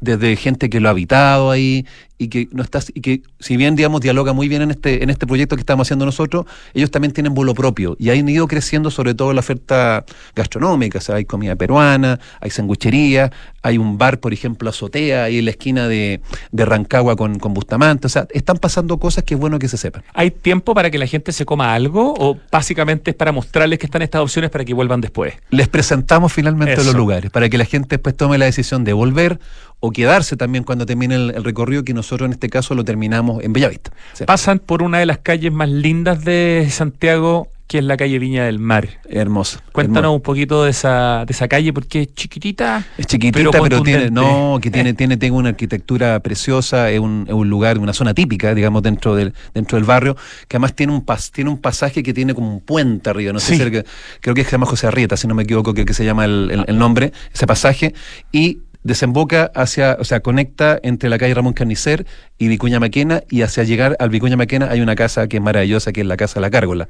desde gente que lo ha habitado ahí y que no está y que si bien digamos dialoga muy bien en este en este proyecto que estamos haciendo nosotros ellos también tienen vuelo propio y han ido creciendo sobre todo la oferta gastronómica o sea hay comida peruana hay sanguchería hay un bar por ejemplo azotea ahí en la esquina de, de Rancagua con, con Bustamante o sea están pasando cosas que es bueno que se sepan. Hay tiempo para que la gente se coma algo o básicamente es para mostrarles que están estas opciones para que vuelvan después les presentamos finalmente los lugares para que la gente después tome la decisión de volver o quedarse también cuando termine el, recorrido que nosotros en este caso lo terminamos en Bellavista. Pasan por una de las calles más lindas de Santiago, que es la calle Viña del Mar. Hermosa. Cuéntanos un poquito de esa, de esa calle, porque es chiquitita. Es chiquitita, pero, tiene, no, que tiene, tiene, tiene una arquitectura preciosa, es un, es un, lugar, una zona típica, digamos, dentro del, dentro del barrio, que además tiene un pas, tiene un pasaje que tiene como un puente arriba, no sé si creo que se llama José Arrieta, si no me equivoco, que, que se llama el, el nombre, ese pasaje, y desemboca hacia, o sea, conecta entre la calle Ramón Carnicer y Vicuña Maquena y hacia llegar al Vicuña Maquena hay una casa que es maravillosa, que es la Casa La Cárgola,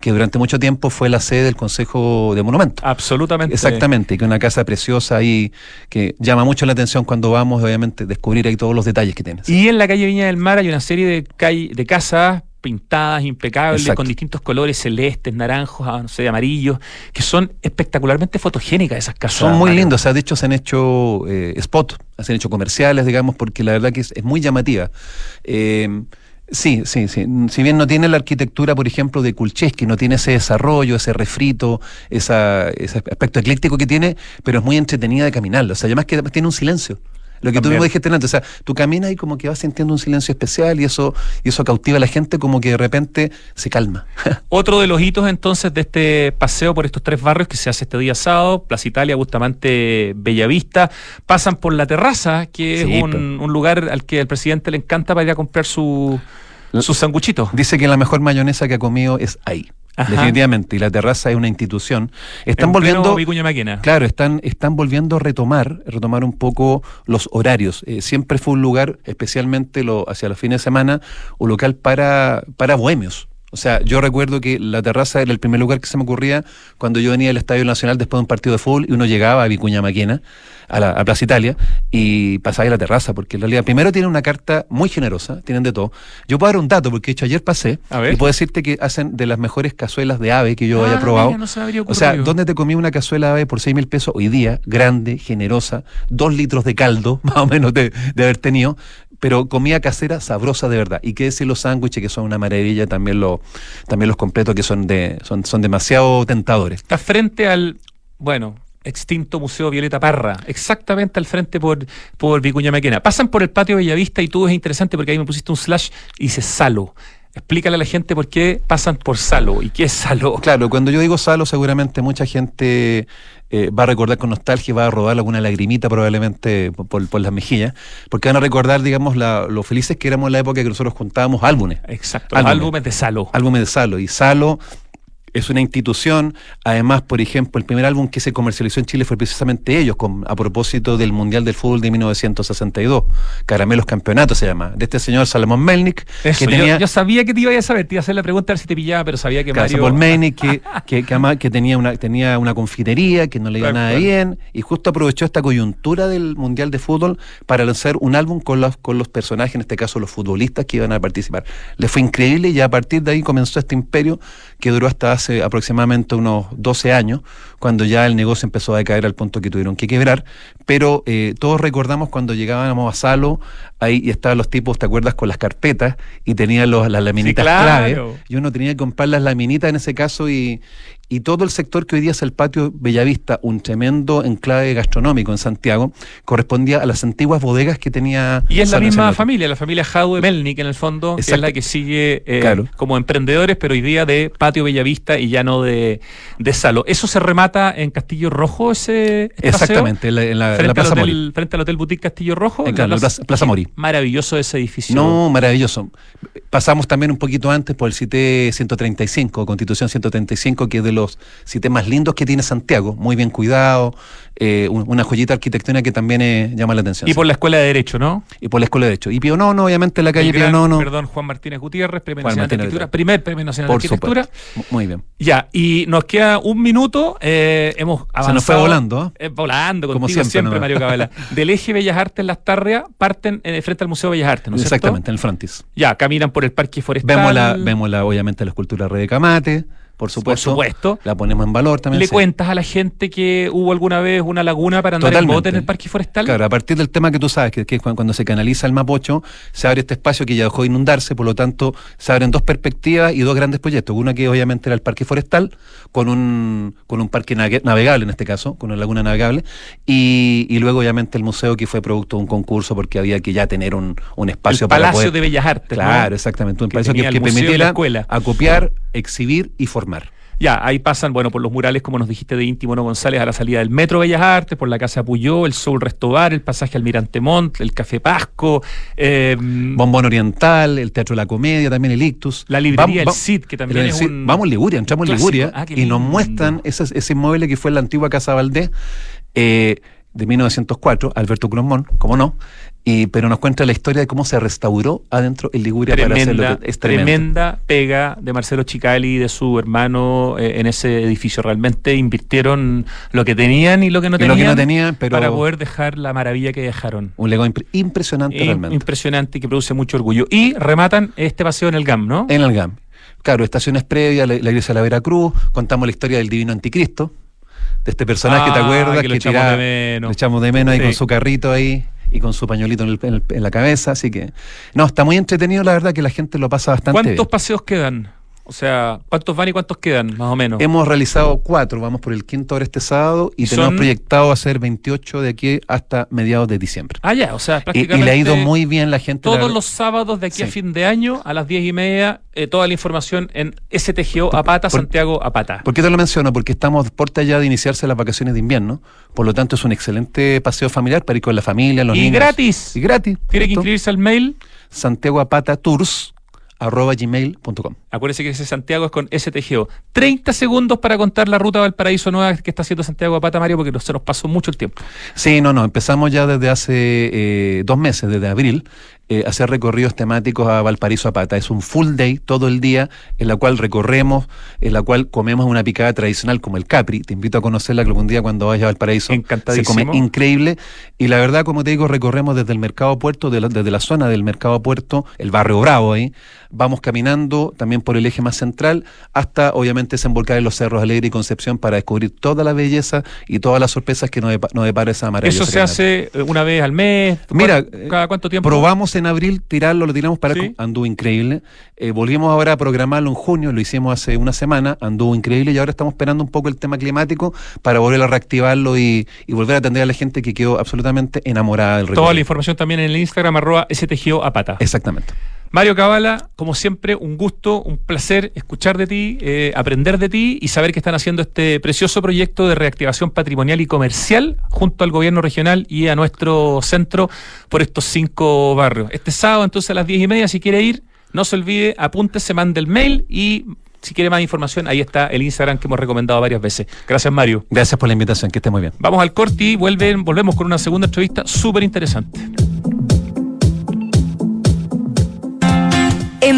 que durante mucho tiempo fue la sede del Consejo de Monumentos. Absolutamente. Exactamente, que es una casa preciosa y que llama mucho la atención cuando vamos, obviamente, descubrir ahí todos los detalles que tiene. Y en la calle Viña del Mar hay una serie de, calle, de casas pintadas, impecables, con distintos colores, celestes, naranjos, ah, no sé, amarillos, que son espectacularmente fotogénicas esas casas. Son muy lindos, o sea, de hecho se han hecho eh, spots, se han hecho comerciales, digamos, porque la verdad que es, muy llamativa. Eh, Sí, sí, sí. Si bien no tiene la arquitectura, por ejemplo, de Kulcheski, no tiene ese desarrollo, ese refrito, esa, ese aspecto ecléctico que tiene, pero es muy entretenida de caminarlo. O sea, además que tiene un silencio. Lo que tú mismo dijiste antes, o sea, tú caminas y como que vas sintiendo un silencio especial y eso, y eso cautiva a la gente como que de repente se calma. [LAUGHS] Otro de los hitos entonces de este paseo por estos tres barrios que se hace este día sábado, Plaza Italia, Bustamante, Bellavista, pasan por la terraza, que es un, lugar al que el presidente le encanta para ir a comprar su, sus sanguchitos. Dice que la mejor mayonesa que ha comido es ahí. Definitivamente, y la terraza es una institución. Están volviendo. Claro, están, están volviendo a retomar, retomar un poco los horarios. Eh, siempre fue un lugar, especialmente lo, hacia los fines de semana, un local para, para bohemios. O sea, yo recuerdo que la terraza era el primer lugar que se me ocurría cuando yo venía del Estadio Nacional después de un partido de fútbol y uno llegaba a Vicuña Maquena, a, la, Plaza Italia, y pasaba a la terraza, porque en realidad primero tienen una carta muy generosa, tienen de todo. Yo puedo dar un dato, porque de hecho ayer pasé, y puedo decirte que hacen de las mejores cazuelas de ave que yo haya ah, probado. o sea, ¿dónde te comí una cazuela de ave por 6 mil pesos hoy día? Grande, generosa, dos litros de caldo, [LAUGHS] más o menos de, de haber tenido pero comida casera sabrosa de verdad. Y qué decir los sándwiches, que son una maravilla, también, lo, también los completos que son, de, son, son demasiado tentadores. Está frente al, bueno, extinto Museo Violeta Parra, exactamente al frente por, por Vicuña Maquena. Pasan por el patio Bellavista y tú es interesante porque ahí me pusiste un slash y dice Salo. Explícale a la gente por qué pasan por Salo y qué es Salo. Claro, cuando yo digo Salo, seguramente mucha gente eh, va a recordar con nostalgia, va a rodar alguna lagrimita probablemente por, las mejillas, porque van a recordar, digamos, lo felices que éramos en la época que nosotros contábamos álbumes. Exacto, álbumes, de Salo. Álbumes de Salo. Y Salo es una institución. Además, por ejemplo, el primer álbum que se comercializó en Chile fue precisamente ellos, con, a propósito del Mundial del Fútbol de 1962. Caramelos Campeonatos se llama. De este señor Salomón Melnik. que tenía, yo, sabía que te iba a saber, te iba a hacer la pregunta a ver si te pillaba, pero sabía que Mario... Salomón [LAUGHS] Melnik, que, que, que, tenía, una, tenía una confitería, que no le iba nada bien, y justo aprovechó esta coyuntura del Mundial de Fútbol para lanzar un álbum con los, con los personajes, en este caso los futbolistas que iban a participar. Le fue increíble y a partir de ahí comenzó este imperio que duró hasta hace aproximadamente unos 12 años, cuando ya el negocio empezó a decaer al punto que tuvieron que quebrar, pero eh, todos recordamos cuando llegábamos a Salo, ahí y estaban los tipos, ¿te acuerdas? Con las carpetas y tenían los, las laminitas clave, y uno tenía que comprar las laminitas en ese caso y, y todo el sector que hoy día es el patio Bellavista, un tremendo enclave gastronómico en Santiago, correspondía a las antiguas bodegas que tenía. Y es la misma familia, la familia Jaude Melnik en el fondo, que es la que sigue eh, como emprendedores, pero hoy día de patio Bellavista y ya no de, de Salo. ¿Eso se remata en Castillo Rojo ese Exactamente, en la, frente Plaza al hotel, Frente al Hotel Boutique Castillo Rojo. En la Plaza, Plaza Mori. Maravilloso ese edificio. No, maravilloso. Pasamos también un poquito antes por el CITE 135, Constitución 135, que es de los sitios más lindos que tiene Santiago, muy bien cuidado, eh, una joyita arquitectónica que también eh, llama la atención. Y por la Escuela de Derecho, ¿no? Y por la Escuela de Derecho. Y Pío Nono, obviamente, la calle Pío Nono. Perdón, Juan Martínez Gutiérrez, Premio Nacional de Arquitectura. Primer Premio Nacional de Arquitectura. Muy bien. Ya, y nos queda un minuto. Eh, hemos avanzado. Se nos fue volando. volando, contigo Como siempre, siempre Mario Cabela. Del eje Bellas Artes Las Tarrias parten frente al Museo Bellas Artes, ¿no Exactamente, en el frontis. Ya, caminan por el Parque Forestal. Vemos, la, vemos la, obviamente la escultura de Camate por supuesto, La ponemos en valor también. ¿Le cuentas a la gente que hubo alguna vez una laguna para andar en bote en el parque forestal? Claro, a partir del tema que tú sabes, que, que cuando se canaliza el Mapocho, se abre este espacio que ya dejó de inundarse, por lo tanto, se abren dos perspectivas y dos grandes proyectos. Una que obviamente era el parque forestal, con un, con un parque navegable en este caso, con una laguna navegable, y, y luego obviamente el museo que fue producto de un concurso porque había que ya tener un, un espacio el Palacio de Bellas Artes. Claro, exactamente. Un palacio que, que permitiera acopiar, exhibir y formar ya, ahí pasan, bueno, por los murales, como nos dijiste, de Íntimo González a la salida del Metro Bellas Artes, por la Casa Puyó, el Soul Restobar, el pasaje Almirante Montt, el Café Pasco. Eh, Bombón Oriental, el Teatro de la Comedia, también el Ictus. La librería El Cid, que también es un Vamos a Liguria, entramos en Liguria ah, y nos muestran ese, ese inmueble que fue la antigua Casa Valdés. Eh, de 1904, Alberto Cromón, como no, y, pero nos cuenta la historia de cómo se restauró adentro el Liguria para hacerlo. Es tremenda pega de Marcelo Chicali y de su hermano eh, en ese edificio. Realmente invirtieron lo que tenían y lo que no, tenían, para poder dejar la maravilla que dejaron. Un legado impresionante realmente. Impresionante y que produce mucho orgullo. Y rematan este paseo en el GAM, ¿no? En el GAM. Claro, estaciones previas, la, la iglesia de la Veracruz, contamos la historia del divino anticristo, de este personaje, ¿te ah, acuerdas? Que, lo echamos de menos. Lo echamos de menos ahí con su carrito ahí y con su pañuelito en, el- en el- en la cabeza, así que no, está muy entretenido, la verdad que la gente lo pasa bastante bien. ¿Cuántos paseos quedan? O sea, ¿cuántos van y cuántos quedan, más o menos? Hemos realizado cuatro, vamos por el quinto ahora este sábado y ¿Y tenemos son? proyectado hacer 28 de aquí hasta mediados de diciembre. Ah, ya, o sea, Y, prácticamente... y le ha ido muy bien la gente. Todos los sábados de aquí a fin de año, a las diez y media, eh, toda la información en STGO Apata, por- Santiago Apata. ¿Por qué te lo menciono? Porque estamos puerta ya de iniciarse las vacaciones de invierno, por lo tanto es un excelente paseo familiar para ir con la familia, los Y niños. gratis. Y gratis. Tiene que inscribirse al mail. santiagoapatatours arroba gmail.com. Acuérdese que ese Santiago es con STGO. 30 segundos para contar la ruta Valparaíso nueva que está haciendo Santiago Apata, Mario, porque se nos pasó mucho el tiempo. Sí, no, no, empezamos ya desde hace eh, dos meses, desde abril, eh, hacer recorridos temáticos a Valparaíso a Pata. Es un full day, todo el día, en la cual recorremos, en la cual comemos una picada tradicional como el Capri. Te invito a conocerla que algún día cuando vayas a Valparaíso. Encantadísimo. Se come increíble. Y la verdad, como te digo, recorremos desde el Mercado Puerto, de la- desde la zona del Mercado Puerto, el barrio Bravo ahí. Vamos caminando también por el eje más central hasta, obviamente, desembocar en los cerros Alegre y Concepción para descubrir toda la belleza y todas las sorpresas que nos, depa- nos depara esa maravillosa Eso se hace eh, una vez al mes. Mira, ¿Cuán- eh, ¿cada cuánto tiempo? Probamos en abril tirarlo, lo tiramos para Sí. anduvo increíble. Eh, volvimos ahora a programarlo en junio, lo hicimos hace una semana, anduvo increíble y ahora estamos esperando un poco el tema climático para volver a reactivarlo y, y volver a atender a la gente que quedó absolutamente enamorada del Toda la información también en el Instagram, arroba STGO Apata. Exactamente. Mario Cabala, como siempre, un gusto, un placer escuchar de ti, eh, aprender de ti y saber que están haciendo este precioso proyecto de reactivación patrimonial y comercial junto al gobierno regional y a nuestro centro por estos cinco barrios. Este sábado, entonces, a las diez y media, si quiere ir, no se olvide, apúntese, mande el mail y si quiere más información, ahí está el Instagram que hemos recomendado varias veces. Gracias, Mario. Gracias por la invitación, que esté muy bien. Vamos al corte y vuelven, volvemos con una segunda entrevista súper interesante.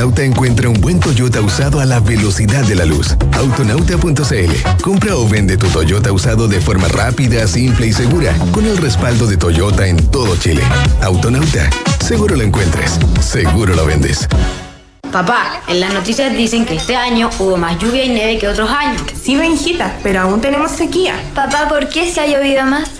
autonauta encuentra un buen Toyota usado a la velocidad de la luz. Autonauta.cl. Compra o vende tu Toyota usado de forma rápida, simple y segura, con el respaldo de Toyota en todo Chile. Autonauta. Seguro lo encuentres. Seguro lo vendes. Papá, en las noticias dicen que este año hubo más lluvia y nieve que otros años. Sí, Benjita, pero aún tenemos sequía. Papá, ¿por qué se ha llovido más?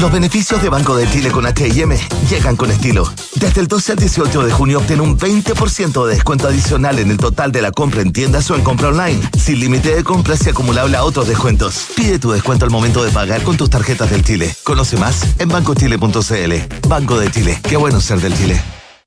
Los beneficios de Banco de Chile con H&M llegan con estilo. Desde el 12 al 18 de junio obtén un 20% de descuento adicional en el total de la compra en tiendas o en compra online, sin límite de compras y acumulable a otros descuentos. Pide tu descuento al momento de pagar con tus tarjetas del Chile. Conoce más en bancochile.cl. Banco de Chile. Qué bueno ser del Chile.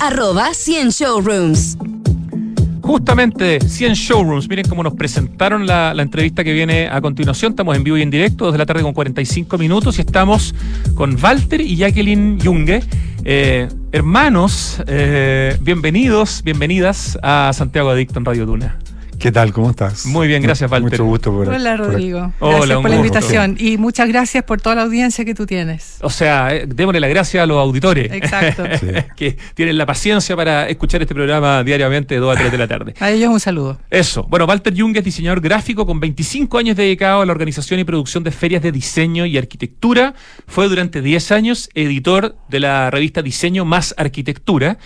arroba 100 Showrooms. Justamente 100 Showrooms, miren cómo nos presentaron la, entrevista que viene a continuación. Estamos en vivo y en directo desde la tarde con 45 minutos y estamos con Walter y Jacqueline Junge, eh, hermanos. Eh, bienvenidos, bienvenidas a Santiago Adicto en Radio Duna. ¿Qué tal? ¿Cómo estás? Muy bien, gracias, Walter. Mucho gusto por Hola, Rodrigo. gracias por la invitación y muchas gracias por toda la audiencia que tú tienes. O sea, eh, démosle la gracia a los auditores. Exacto. [LAUGHS] que tienen la paciencia para escuchar este programa diariamente de 2 a 3 de la tarde. A ellos un saludo. Eso. Bueno, Walter Jung es diseñador gráfico con 25 años dedicado a la organización y producción de ferias de diseño y arquitectura. Fue durante 10 años editor de la revista Diseño más Arquitectura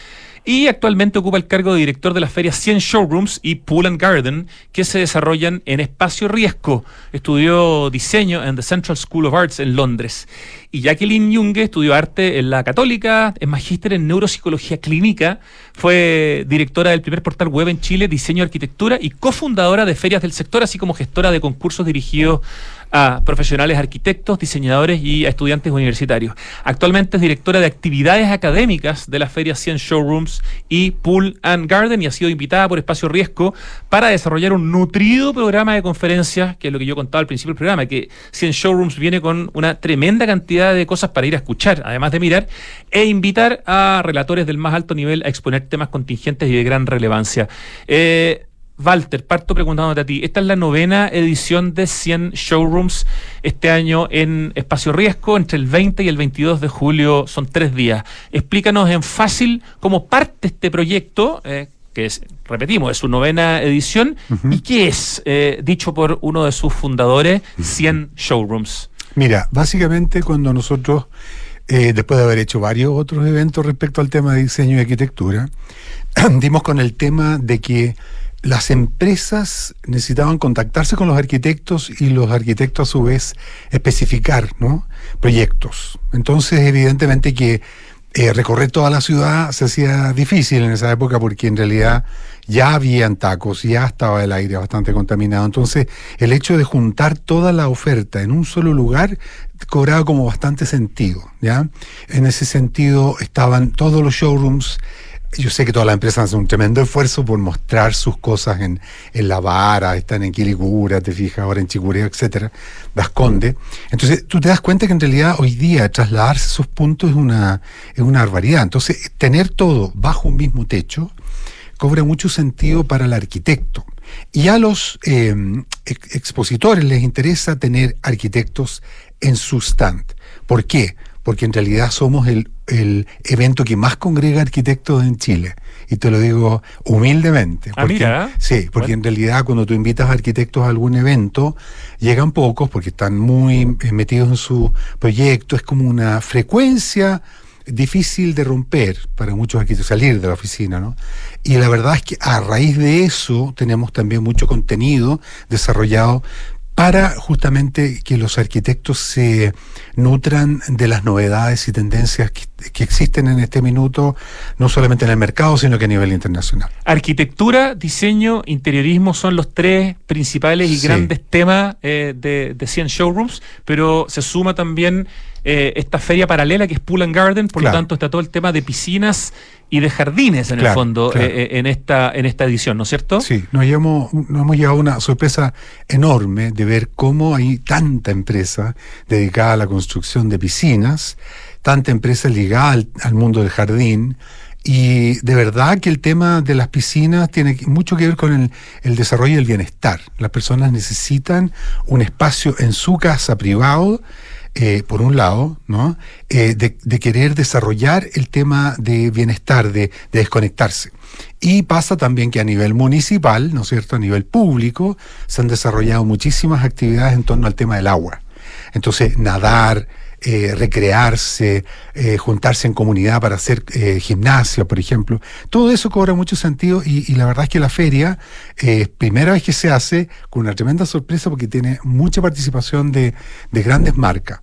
y actualmente ocupa el cargo de director de las ferias 100 Showrooms y Pool and Garden que se desarrollan en espacio riesgo. Estudió diseño en The Central School of Arts en Londres. Y Jacqueline Junge estudió arte en la Católica, es magíster en neuropsicología clínica, fue directora del primer portal web en Chile, Diseño y Arquitectura, y cofundadora de ferias del sector, así como gestora de concursos dirigidos a profesionales arquitectos, diseñadores y a estudiantes universitarios. Actualmente es directora de actividades académicas de la Feria 100 Showrooms y Pool and Garden y ha sido invitada por Espacio Riesgo para desarrollar un nutrido programa de conferencias, que es lo que yo contaba al principio del programa, que 100 Showrooms viene con una tremenda cantidad de cosas para ir a escuchar, además de mirar, e invitar a relatores del más alto nivel a exponer temas contingentes y de gran relevancia. Eh, Walter, parto preguntándote a ti. Esta es la novena edición de 100 Showrooms este año en Espacio Riesgo, entre el 20 y el 22 de julio, son tres días. Explícanos en fácil cómo parte este proyecto, eh, que es, repetimos, es su novena edición, y qué es, eh, dicho por uno de sus fundadores, 100 Showrooms. Mira, básicamente cuando nosotros, eh, después de haber hecho varios otros eventos respecto al tema de diseño y arquitectura, [CLEARS THROAT] dimos con el tema de que las empresas necesitaban contactarse con los arquitectos y los arquitectos a su vez especificar ¿no? proyectos. Entonces, evidentemente que eh, recorrer toda la ciudad se hacía difícil en esa época porque en realidad ya habían tacos, ya estaba el aire bastante contaminado. Entonces, el hecho de juntar toda la oferta en un solo lugar cobraba como bastante sentido. ¿ya? En ese sentido, estaban todos los showrooms yo sé que todas las empresas hacen un tremendo esfuerzo por mostrar sus cosas en, en La Vara, están en Quilicura, te fijas, ahora en Chicureo, etcétera, Vasconde. Entonces, tú te das cuenta que en realidad hoy día trasladarse esos puntos es una, es una barbaridad. Entonces, tener todo bajo un mismo techo cobra mucho sentido para el arquitecto. Y a los eh, expositores les interesa tener arquitectos en su stand. ¿Por qué? Porque en realidad somos el, evento que más congrega arquitectos en Chile. Y te lo digo humildemente. Ah, mira. Sí, porque en realidad cuando tú invitas a arquitectos a algún evento, llegan pocos porque están muy metidos en su proyecto. Es como una frecuencia difícil de romper para muchos arquitectos, salir de la oficina, ¿no? Y la verdad es que a raíz de eso tenemos también mucho contenido desarrollado para justamente que los arquitectos se nutran de las novedades y tendencias que, existen en este minuto, no solamente en el mercado, sino que a nivel internacional. Arquitectura, diseño, interiorismo son los tres principales y grandes temas eh, de, de 100 showrooms, pero se suma también eh, esta feria paralela que es Pool and Garden, por lo tanto está todo el tema de piscinas y de jardines en el fondo eh, eh, en esta en esta edición, ¿no es cierto? Sí, nos, llevamos, nos hemos llevado una sorpresa enorme de ver cómo hay tanta empresa dedicada a la construcción de piscinas, tanta empresa ligada al, mundo del jardín Y de verdad que el tema de las piscinas tiene mucho que ver con el, el desarrollo del bienestar. Las personas necesitan un espacio en su casa privado eh, por un lado, ¿no? Eh, de, querer desarrollar el tema de bienestar, de, desconectarse. Y pasa también que a nivel municipal, ¿no es cierto?, a nivel público, se han desarrollado muchísimas actividades en torno al tema del agua. Entonces, nadar, eh, recrearse, juntarse en comunidad para hacer gimnasia, por ejemplo. Todo eso cobra mucho sentido y, la verdad es que la feria es primera vez que se hace con una tremenda sorpresa porque tiene mucha participación de, de grandes marcas.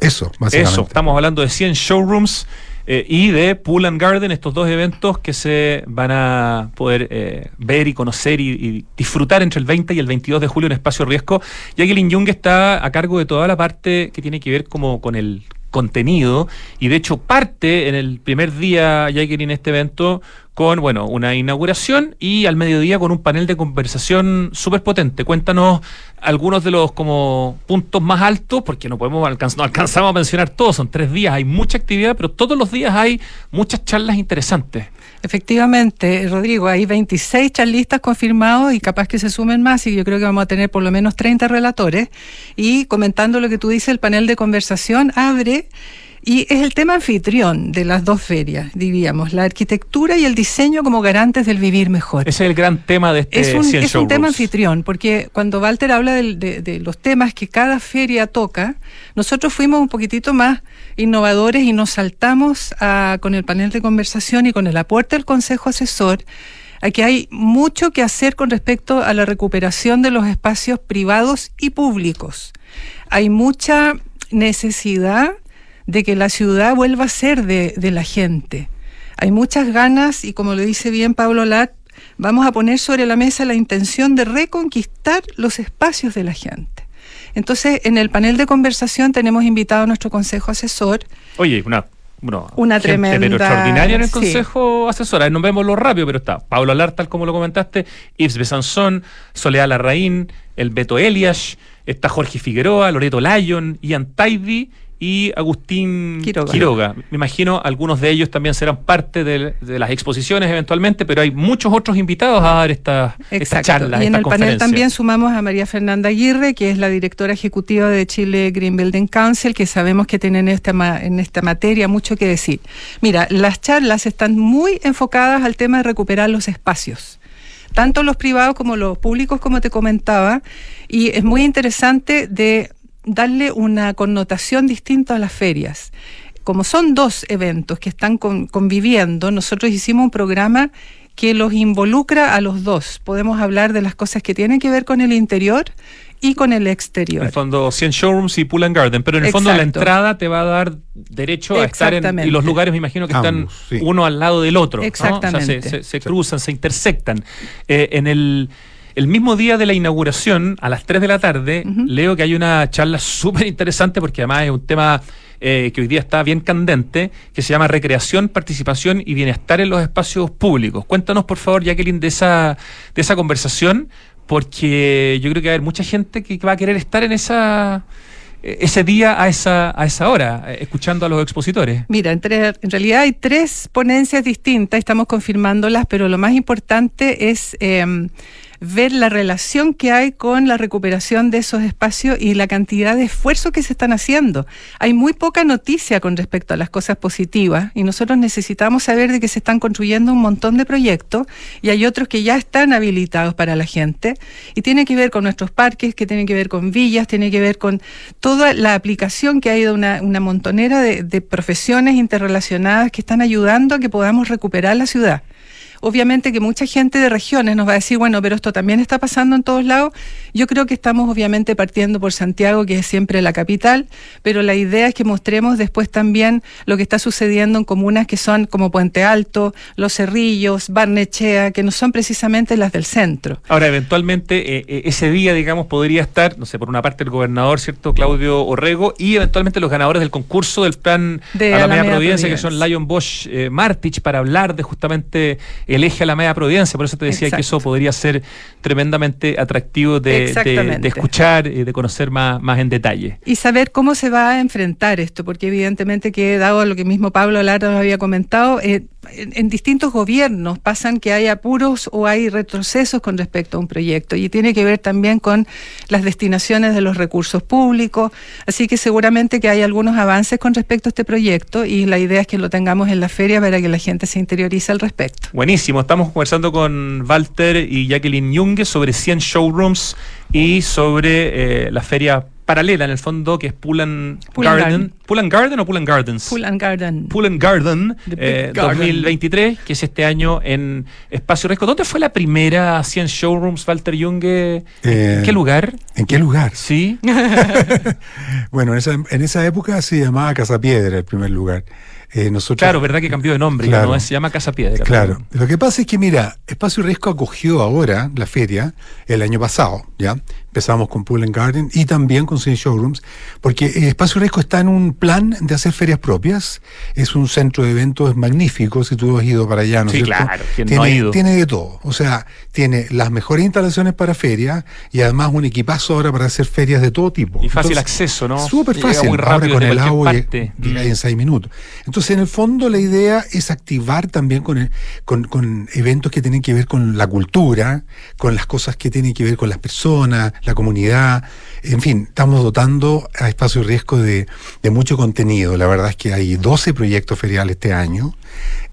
Eso, básicamente. Eso, estamos hablando de 100 showrooms eh, y de Pool and Garden, estos dos eventos que se van a poder eh, ver y conocer y, disfrutar entre el 20 y el 22 de julio en Espacio Riesgo. Jacqueline Jung está a cargo de toda la parte que tiene que ver como con el contenido y de hecho parte en el primer día Jacqueline en este evento con bueno una inauguración y al mediodía con un panel de conversación súper potente. Cuéntanos algunos de los como puntos más altos, porque no podemos alcanzar, no alcanzamos a mencionar todos, son tres días, hay mucha actividad, pero todos los días hay muchas charlas interesantes. Efectivamente, Rodrigo, hay 26 charlistas confirmados y capaz que se sumen más y yo creo que vamos a tener por lo menos 30 relatores. Y comentando lo que tú dices, el panel de conversación abre y es el tema anfitrión de las dos ferias, diríamos, la arquitectura y el diseño como garantes del vivir mejor. Ese es el gran tema de este Es un, es un tema anfitrión, porque cuando Walter habla de, los temas que cada feria toca, nosotros fuimos un poquitito más innovadores y nos saltamos con el panel de conversación y con el aporte del Consejo Asesor Aquí hay mucho que hacer con respecto a la recuperación de los espacios privados y públicos. Hay mucha necesidad de que la ciudad vuelva a ser de, la gente. Hay muchas ganas y como lo dice bien Pablo Lat, vamos a poner sobre la mesa la intención de reconquistar los espacios de la gente. Entonces, en el panel de conversación tenemos invitado a nuestro consejo asesor. Oye, una una tremenda pero extraordinaria en el consejo asesor. No vemos lo rápido, pero está Pablo Alar, tal como lo comentaste, Yves Besanzón, Soledad Larraín, el Beto Elias, está Jorge Figueroa, Loreto Lyon, Ian Taidy y Agustín Quiroga. Me imagino algunos de ellos también serán parte de, las exposiciones eventualmente, pero hay muchos otros invitados a dar estas esta charlas. Y en el panel también sumamos a María Fernanda Aguirre, que es la directora ejecutiva de Chile Green Building Council, que sabemos que tienen esta, en esta materia mucho que decir. Mira, las charlas están muy enfocadas al tema de recuperar los espacios tanto los privados como los públicos, como te comentaba, y es muy interesante de darle una connotación distinta a las ferias. Como son dos eventos que están conviviendo, nosotros hicimos un programa que los involucra a los dos. Podemos hablar de las cosas que tienen que ver con el interior y con el exterior. En el fondo, 100 showrooms y Pool and Garden, pero en el fondo la entrada te va a dar derecho a estar en... Y los lugares me imagino que están uno al lado del otro. Exactamente. se, cruzan, se intersectan. Eh, en el el mismo día de la inauguración, a las 3 de la tarde, leo que hay una charla súper interesante porque además es un tema eh, que hoy día está bien candente, que se llama Recreación, Participación y Bienestar en los Espacios Públicos. Cuéntanos, por favor, Jacqueline, de esa, de esa conversación, porque yo creo que va a haber mucha gente que va a querer estar en esa eh, ese día a esa, a esa hora, eh, escuchando a los expositores? Mira, entre, en realidad hay tres ponencias distintas, estamos confirmándolas, pero lo más importante es ver la relación que hay con la recuperación de esos espacios y la cantidad de esfuerzo que se están haciendo. Hay muy poca noticia con respecto a las cosas positivas y nosotros necesitamos saber de que se están construyendo un montón de proyectos y hay otros que ya están habilitados para la gente y tiene que ver con nuestros parques, que tiene que ver con villas, tiene que ver con toda la aplicación que hay de una, montonera de, de profesiones interrelacionadas que están ayudando a que podamos recuperar la ciudad obviamente que mucha gente de regiones nos va a decir, bueno, pero esto también está pasando en todos lados. Yo creo que estamos obviamente partiendo por Santiago, que es siempre la capital, pero la idea es que mostremos después también lo que está sucediendo en comunas que son como Puente Alto, Los Cerrillos, Barnechea, que no son precisamente las del centro. Ahora, eventualmente, eh, eh, ese día, digamos, podría estar, no sé, por una parte el gobernador, ¿cierto? Claudio Orrego, y eventualmente los ganadores del concurso del plan de a la Providencia, que son Lion Bosch eh, Martich, para hablar de justamente el eje a la media Providencia. Por eso te decía que eso podría ser tremendamente atractivo de, de, escuchar y de conocer más, más en detalle. Y saber cómo se va a enfrentar esto, porque evidentemente que dado lo que mismo Pablo Lara nos había comentado, eh, en, distintos gobiernos pasan que hay apuros o hay retrocesos con respecto a un proyecto y tiene que ver también con las destinaciones de los recursos públicos. Así que seguramente que hay algunos avances con respecto a este proyecto y la idea es que lo tengamos en la feria para que la gente se interiorice al respecto. Buenísimo, estamos conversando con Walter y Jacqueline Junge sobre 100 showrooms y sobre eh, la feria paralela en el fondo que es Pool and, Garden. Pool and Garden o Pool and Gardens? Pool and Garden. Pool and Garden 2023, eh, que es este año en Espacio Resco. ¿Dónde fue la primera 100 showrooms, Walter Junge? ¿En qué eh, lugar? ¿En qué lugar? Sí. [LAUGHS] bueno, en esa, en esa época se llamaba Casa Piedra el primer lugar. Eh, claro, verdad que cambió de nombre, no se llama Casa Piedra. Claro. Lo que pasa es que, mira, Espacio Riesgo acogió ahora la feria el año pasado, ¿ya? Empezamos con Pool and Garden y también con Cine Showrooms, porque Espacio Riesgo está en un plan de hacer ferias propias. Es un centro de eventos magnífico, si tú has ido para allá, ¿no sí, claro, tiene, no ha ido? tiene de todo. O sea, tiene las mejores instalaciones para ferias y además un equipazo ahora para hacer ferias de todo tipo. Y fácil acceso, ¿no? Súper fácil. Muy rápido ahora con el agua llega en seis minutos. Entonces, en el fondo, la idea es activar también con, con, con, eventos que tienen que ver con la cultura, con las cosas que tienen que ver con las personas, la comunidad. En fin, estamos dotando a Espacio Riesgo de, de mucho contenido. La verdad es que hay 12 proyectos feriales este año.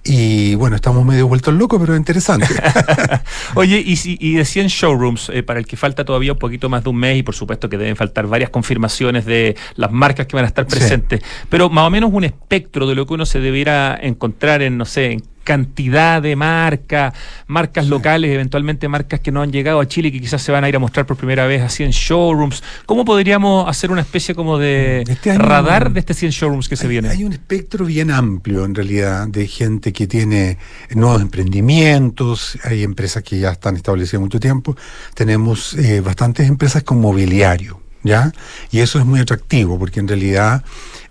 Y bueno, estamos medio vueltos locos, pero interesante. [LAUGHS] [LAUGHS] Oye, y, y de 100 showrooms, eh, para el que falta todavía un poquito más de un mes, y por supuesto que deben faltar varias confirmaciones de las marcas que van a estar presentes, pero más o menos un espectro de lo que uno se debiera encontrar en, no sé, en cantidad de marcas, marcas locales, eventualmente marcas que no han llegado a Chile y que quizás se van a ir a mostrar por primera vez así en showrooms. ¿Cómo podríamos hacer una especie como de este radar de este 100 showrooms que se viene? Hay un espectro bien amplio en realidad de gente que tiene nuevos emprendimientos, hay empresas que ya están establecidas mucho tiempo, tenemos eh, bastantes empresas con mobiliario, ¿ya? Y eso es muy atractivo porque en realidad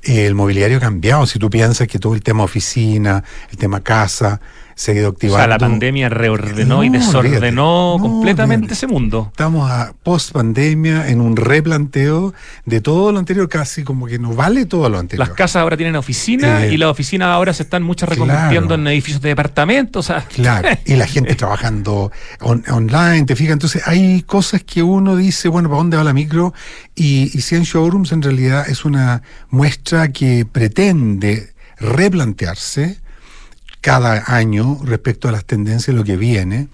el mobiliario ha cambiado. Si tú piensas que todo el tema oficina, el tema casa, se ha ido activando. O sea, la pandemia reordenó y desordenó completamente ese mundo. Estamos a post pandemia en un replanteo de todo lo anterior, casi como que no vale todo lo anterior. Las casas ahora tienen oficina eh, y las oficinas ahora se están muchas reconvirtiendo en edificios de departamentos. Claro, y la gente [LAUGHS] trabajando online, te fijas. Entonces hay cosas que uno dice, bueno, ¿para dónde va la micro? Y, y 100 Showrooms en realidad es una muestra que pretende replantearse cada año respecto a las tendencias de lo que viene.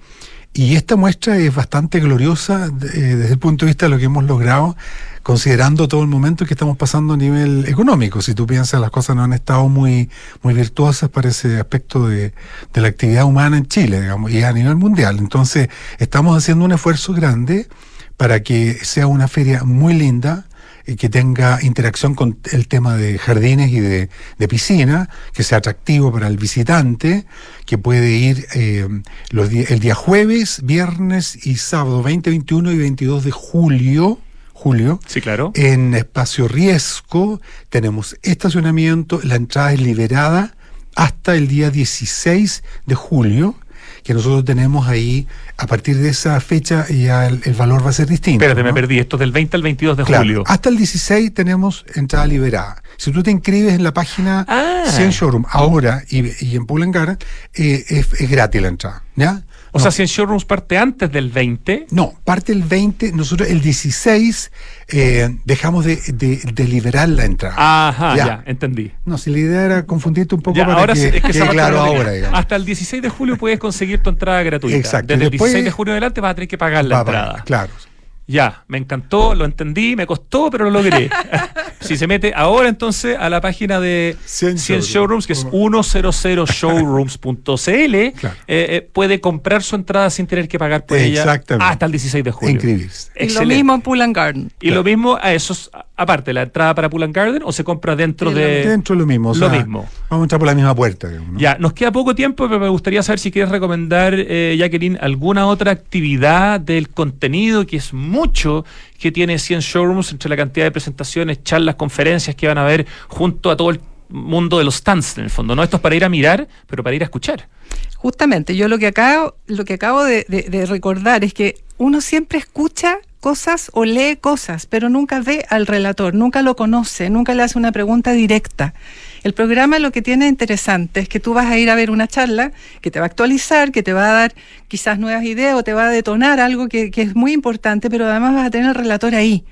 Y esta muestra es bastante gloriosa eh, desde el punto de vista de lo que hemos logrado, considerando todo el momento que estamos pasando a nivel económico. Si tú piensas, las cosas no han estado muy, muy virtuosas para ese aspecto de, de la actividad humana en Chile, digamos, y a nivel mundial. Entonces, estamos haciendo un esfuerzo grande para que sea una feria muy linda, que tenga interacción con el tema de jardines y de, piscina, que sea atractivo para el visitante, que puede ir eh, los el día jueves, viernes y sábado 20, 21 y 22 de julio. Julio. Sí, claro. En espacio riesgo tenemos estacionamiento, la entrada es liberada hasta el día 16 de julio que nosotros tenemos ahí, a partir de esa fecha ya el, valor va a ser distinto. Espérate, me perdí, esto es del 20 al 22 de julio. Hasta el 16 tenemos entrada liberada. Si tú te inscribes en la página ah. Showroom ahora y, en Pool eh, es, gratis la entrada, ¿ya? O sea, si en Showrooms parte antes del 20. No, parte el 20, nosotros el 16 eh, dejamos de, de, liberar la entrada. Ajá, ya. entendí. No, si la idea era confundirte un poco para ahora que, es que claro ahora. Hasta el 16 de julio puedes conseguir tu entrada gratuita. Exacto. Desde el 16 de julio adelante vas a tener que pagar la entrada. claro. Ya, me encantó, lo entendí, me costó, pero lo logré. [LAUGHS] si se mete ahora entonces a la página de 100, showrooms. que es 100showrooms.cl, eh, eh, puede comprar su entrada sin tener que pagar por ella hasta el 16 de julio. Increíble. Y lo mismo en Pool and Garden. Y lo mismo a esos aparte, la entrada para Pool and Garden o se compra dentro de. Dentro lo mismo. lo mismo. Vamos a entrar por la misma puerta. Ya, nos queda poco tiempo, pero me gustaría saber si quieres recomendar, eh, Jacqueline, alguna otra actividad del contenido, que es mucho, que tiene 100 showrooms entre la cantidad de presentaciones, charlas, conferencias que van a ver junto a todo el mundo de los stands, en el fondo. No esto es para ir a mirar, pero para ir a escuchar. Justamente, yo lo que acabo, lo que acabo de, de- de recordar es que uno siempre escucha cosas o lee cosas, pero nunca ve al relator, nunca lo conoce, nunca le hace una pregunta directa. El programa lo que tiene interesante es que tú vas a ir a ver una charla que te va a actualizar, que te va a dar quizás nuevas ideas o te va a detonar algo que, que es muy importante, pero además vas a tener al relator ahí.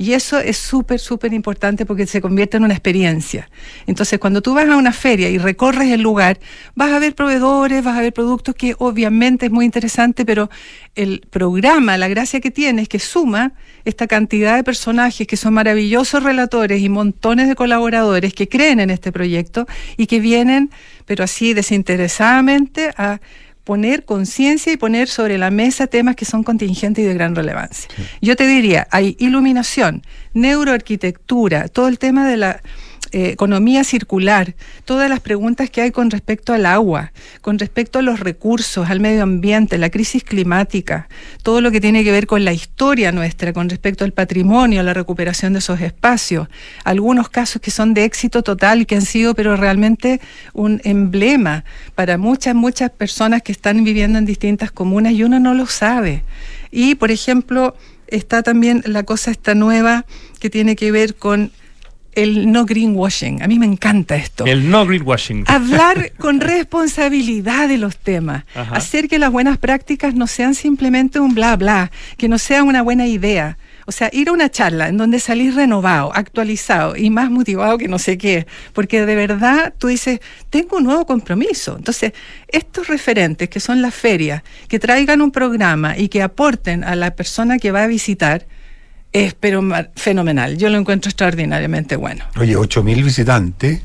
Y eso es súper, súper importante porque se convierte en una experiencia. Entonces, cuando tú vas a una feria y recorres el lugar, vas a ver proveedores, vas a ver productos que obviamente es muy interesante, pero el programa, la gracia que tiene es que suma esta cantidad de personajes que son maravillosos relatores y montones de colaboradores que creen en este proyecto y que vienen, pero así desinteresadamente, a poner conciencia y poner sobre la mesa temas que son contingentes y de gran relevancia. Yo te diría, hay iluminación, neuroarquitectura, todo el tema de la eh, economía circular, todas las preguntas que hay con respecto al agua, con respecto a los recursos, al medio ambiente, la crisis climática, todo lo que tiene que ver con la historia nuestra, con respecto al patrimonio, la recuperación de esos espacios, algunos casos que son de éxito total, que han sido pero realmente un emblema para muchas, muchas personas que están viviendo en distintas comunas y uno no lo sabe. Y, por ejemplo, está también la cosa esta nueva que tiene que ver con el no greenwashing. A mí me encanta esto. El no greenwashing. Hablar [LAUGHS] con responsabilidad de los temas. Ajá. Hacer que las buenas prácticas no sean simplemente un bla bla, que no sea una buena idea. O sea, ir a una charla en donde salís renovado, actualizado y más motivado que no sé qué, porque de verdad tú dices, tengo un nuevo compromiso. Entonces, estos referentes que son las ferias, que traigan un programa y que aporten a la persona que va a visitar, es pero fenomenal. Yo lo encuentro extraordinariamente bueno. Oye, 8.000 visitantes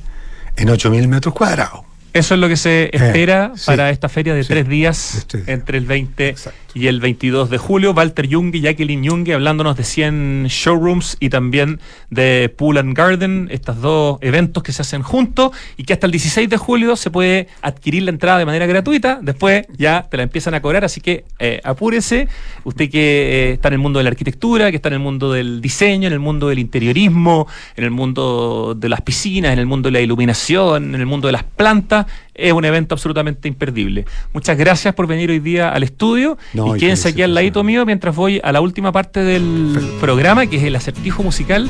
en 8.000 metros cuadrados. Eso es lo que se espera sí. para esta feria de Sí. tres días entre el 20 y el 22 de julio. Walter Junge y Jacqueline Junge hablándonos de 100 showrooms y también de Pool and Garden, estos dos eventos que se hacen juntos y que hasta el 16 de julio se puede adquirir la entrada de manera gratuita. Después ya te la empiezan a cobrar, así que eh, apúrese. Usted que eh, está en el mundo de la arquitectura, que está en el mundo del diseño, en el mundo del interiorismo, en el mundo de las piscinas, en el mundo de la iluminación, en el mundo de las plantas, es un evento absolutamente imperdible. Muchas gracias por venir hoy día al estudio No, y y quédense aquí al ladito mío mientras voy a la última parte del programa, que es el acertijo musical